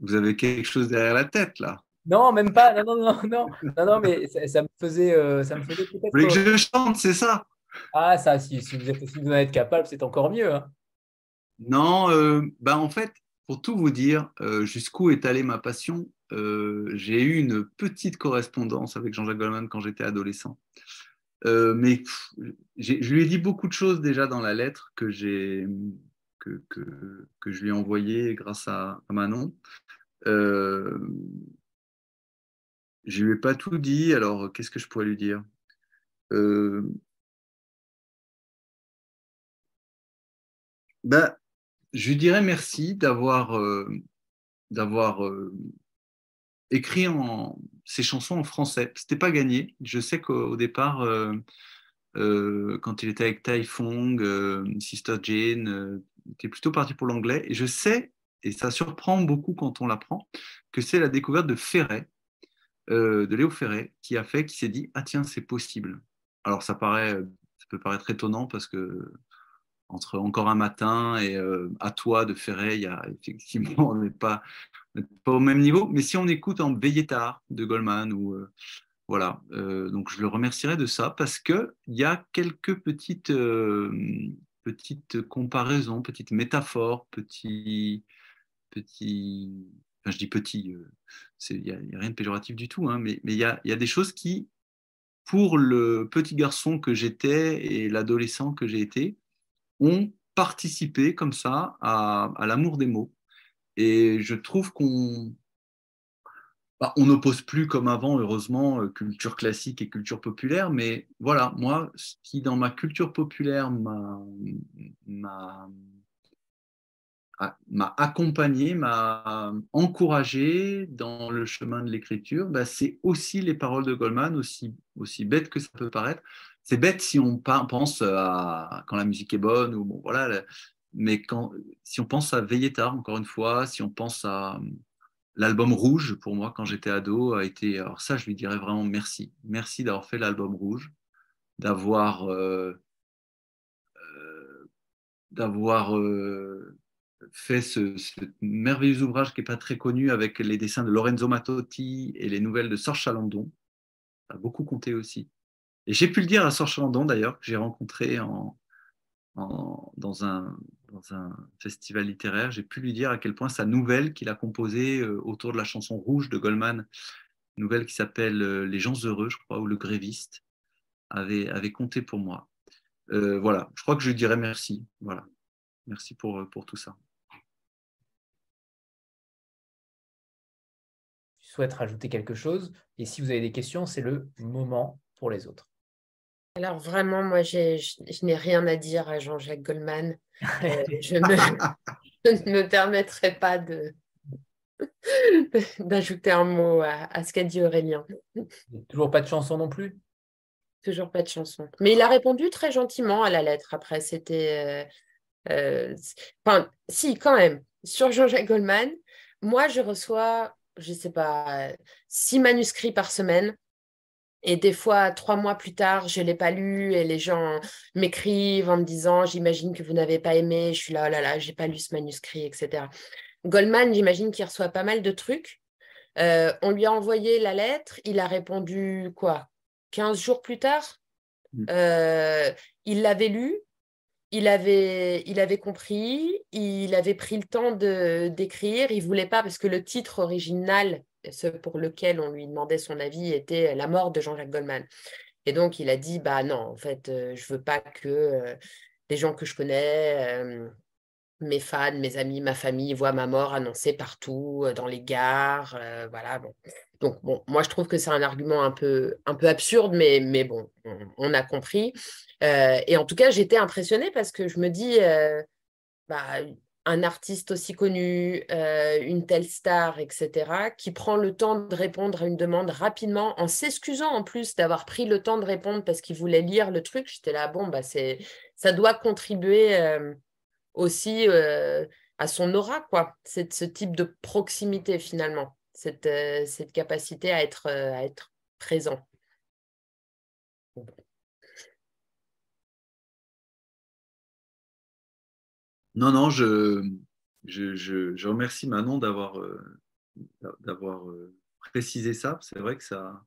Vous avez quelque chose derrière la tête là? Non, même pas. Non, non, non, non, non, non mais ça, me faisait, euh, ça me faisait peut-être. Vous voulez que je chante, c'est ça? Ah, ça, si, vous êtes, si vous en êtes capable, c'est encore mieux. Hein. Non, euh, bah en fait, pour tout vous dire, euh, jusqu'où est allée ma passion, euh, j'ai eu une petite correspondance avec Jean-Jacques Goldman quand j'étais adolescent. Euh, mais je lui ai dit beaucoup de choses déjà dans la lettre que, je lui ai envoyée grâce à, Manon. je ne lui ai pas tout dit, alors qu'est-ce que je pourrais lui dire? Ben, je lui dirais merci d'avoir euh, euh, écrit en, ces chansons en français. C'était pas gagné. Je sais qu'au départ, euh, quand il était avec Tai Fong, Sister Jane, il était plutôt parti pour l'anglais. Et je sais, et ça surprend beaucoup quand on l'apprend, que c'est la découverte de Ferret, de Léo Ferret, qui a fait, qui s'est dit ah tiens c'est possible. Alors ça peut paraître étonnant parce que entre Encore un matin et euh, À toi de Ferret, effectivement, on n'est pas, au même niveau. Mais si on écoute en Veillé tard de Goldman, ou, euh, voilà, euh, donc je le remercierai de ça parce qu'il y a quelques petites, petites comparaisons, petites métaphores, petits. petits enfin, je dis petit, il n'y a, rien de péjoratif du tout, hein, mais il y, a, y a des choses qui, pour le petit garçon que j'étais et l'adolescent que j'ai été, ont participé comme ça à, l'amour des mots. Et je trouve qu'on bah, on n'oppose plus comme avant, heureusement, euh, culture classique et culture populaire, mais voilà, moi, ce qui dans ma culture populaire m'a m'a accompagné, m'a encouragé dans le chemin de l'écriture, bah, c'est aussi les paroles de Goldman, aussi, aussi bête que ça peut paraître, c'est bête si on pense à quand la musique est bonne ou bon voilà, mais quand si on pense à Veiller tard encore une fois, si on pense à l'album Rouge pour moi quand j'étais ado a été alors ça je lui dirais vraiment merci, merci d'avoir fait l'album Rouge, d'avoir euh, euh, d'avoir euh, fait ce, merveilleux ouvrage qui n'est pas très connu avec les dessins de Lorenzo Mattotti et les nouvelles de Sorge Chalandon. Ça a beaucoup compté aussi. Et j'ai pu le dire à Sor Chandon d'ailleurs, que j'ai rencontré en, dans un, festival littéraire, j'ai pu lui dire à quel point sa nouvelle qu'il a composée autour de la chanson rouge de Goldman, nouvelle qui s'appelle Les gens heureux, je crois, ou Le gréviste, avait, compté pour moi. voilà, je crois que je lui dirais merci. Voilà. Merci pour, pour tout ça. Je souhaite rajouter quelque chose? Et si vous avez des questions, c'est le moment pour les autres. Alors vraiment, moi, je, n'ai rien à dire à Jean-Jacques Goldman. Euh, je, ne me permettrai pas de d'ajouter un mot à, ce qu'a dit Aurélien. Toujours pas de chanson non plus? Toujours pas de chanson. Mais il a répondu très gentiment à la lettre. Après, c'était... Euh, euh, enfin, si, quand même. Sur Jean-Jacques Goldman, moi, je reçois, je ne sais pas, six manuscrits par semaine. Et des fois, trois mois plus tard, je ne l'ai pas lu et les gens m'écrivent en me disant J'imagine que vous n'avez pas aimé. Je suis là, oh là là, j'ai pas lu ce manuscrit, etc. Goldman, j'imagine qu'il reçoit pas mal de trucs. Euh, on lui a envoyé la lettre. Il a répondu quoi? 15 jours plus tard? Mm. euh, Il l'avait lu. Il avait, il avait compris, il avait pris le temps d'écrire, il voulait pas parce que le titre original ce pour lequel on lui demandait son avis était la mort de Jean-Jacques Goldman. Et donc, il a dit, bah non, en fait, euh, je veux pas que euh, les gens que je connais, euh, mes fans, mes amis, ma famille voient ma mort annoncée partout, dans les gares, voilà. Donc, bon, moi, je trouve que c'est un argument un peu, un peu absurde, mais, mais bon, on, a compris. et en tout cas, j'étais impressionnée parce que je me dis, bah, un artiste aussi connu, euh, une telle star, etc., qui prend le temps de répondre à une demande rapidement, en s'excusant en plus d'avoir pris le temps de répondre parce qu'il voulait lire le truc. J'étais là, bon, bah, c'est, ça doit contribuer euh, aussi euh, à son aura, quoi. C'est ce type de proximité finalement, cette, cette capacité à être, à être présent. Non, non, je, je, remercie Manon d'avoir euh, euh, précisé ça. C'est vrai que ça,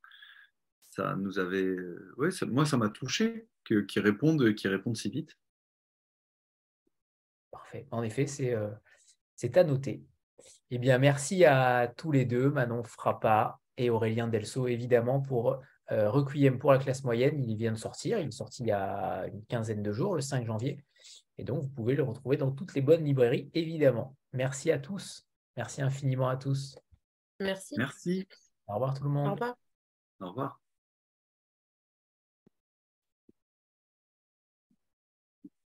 ça nous avait. Euh, moi, ça m'a touché qu'ils répondent, répondent si vite. Parfait. En effet, c'est c'est à noter. Eh bien, merci à tous les deux, Manon Frappa et Aurélien Delso, évidemment, pour Requiem pour la classe moyenne. Il vient de sortir. Il est sorti il y a une quinzaine de jours, le 5 janvier. Et donc, vous pouvez le retrouver dans toutes les bonnes librairies, évidemment. Merci à tous. Merci infiniment à tous. Merci. Merci. Au revoir tout le monde. Au revoir. Au revoir.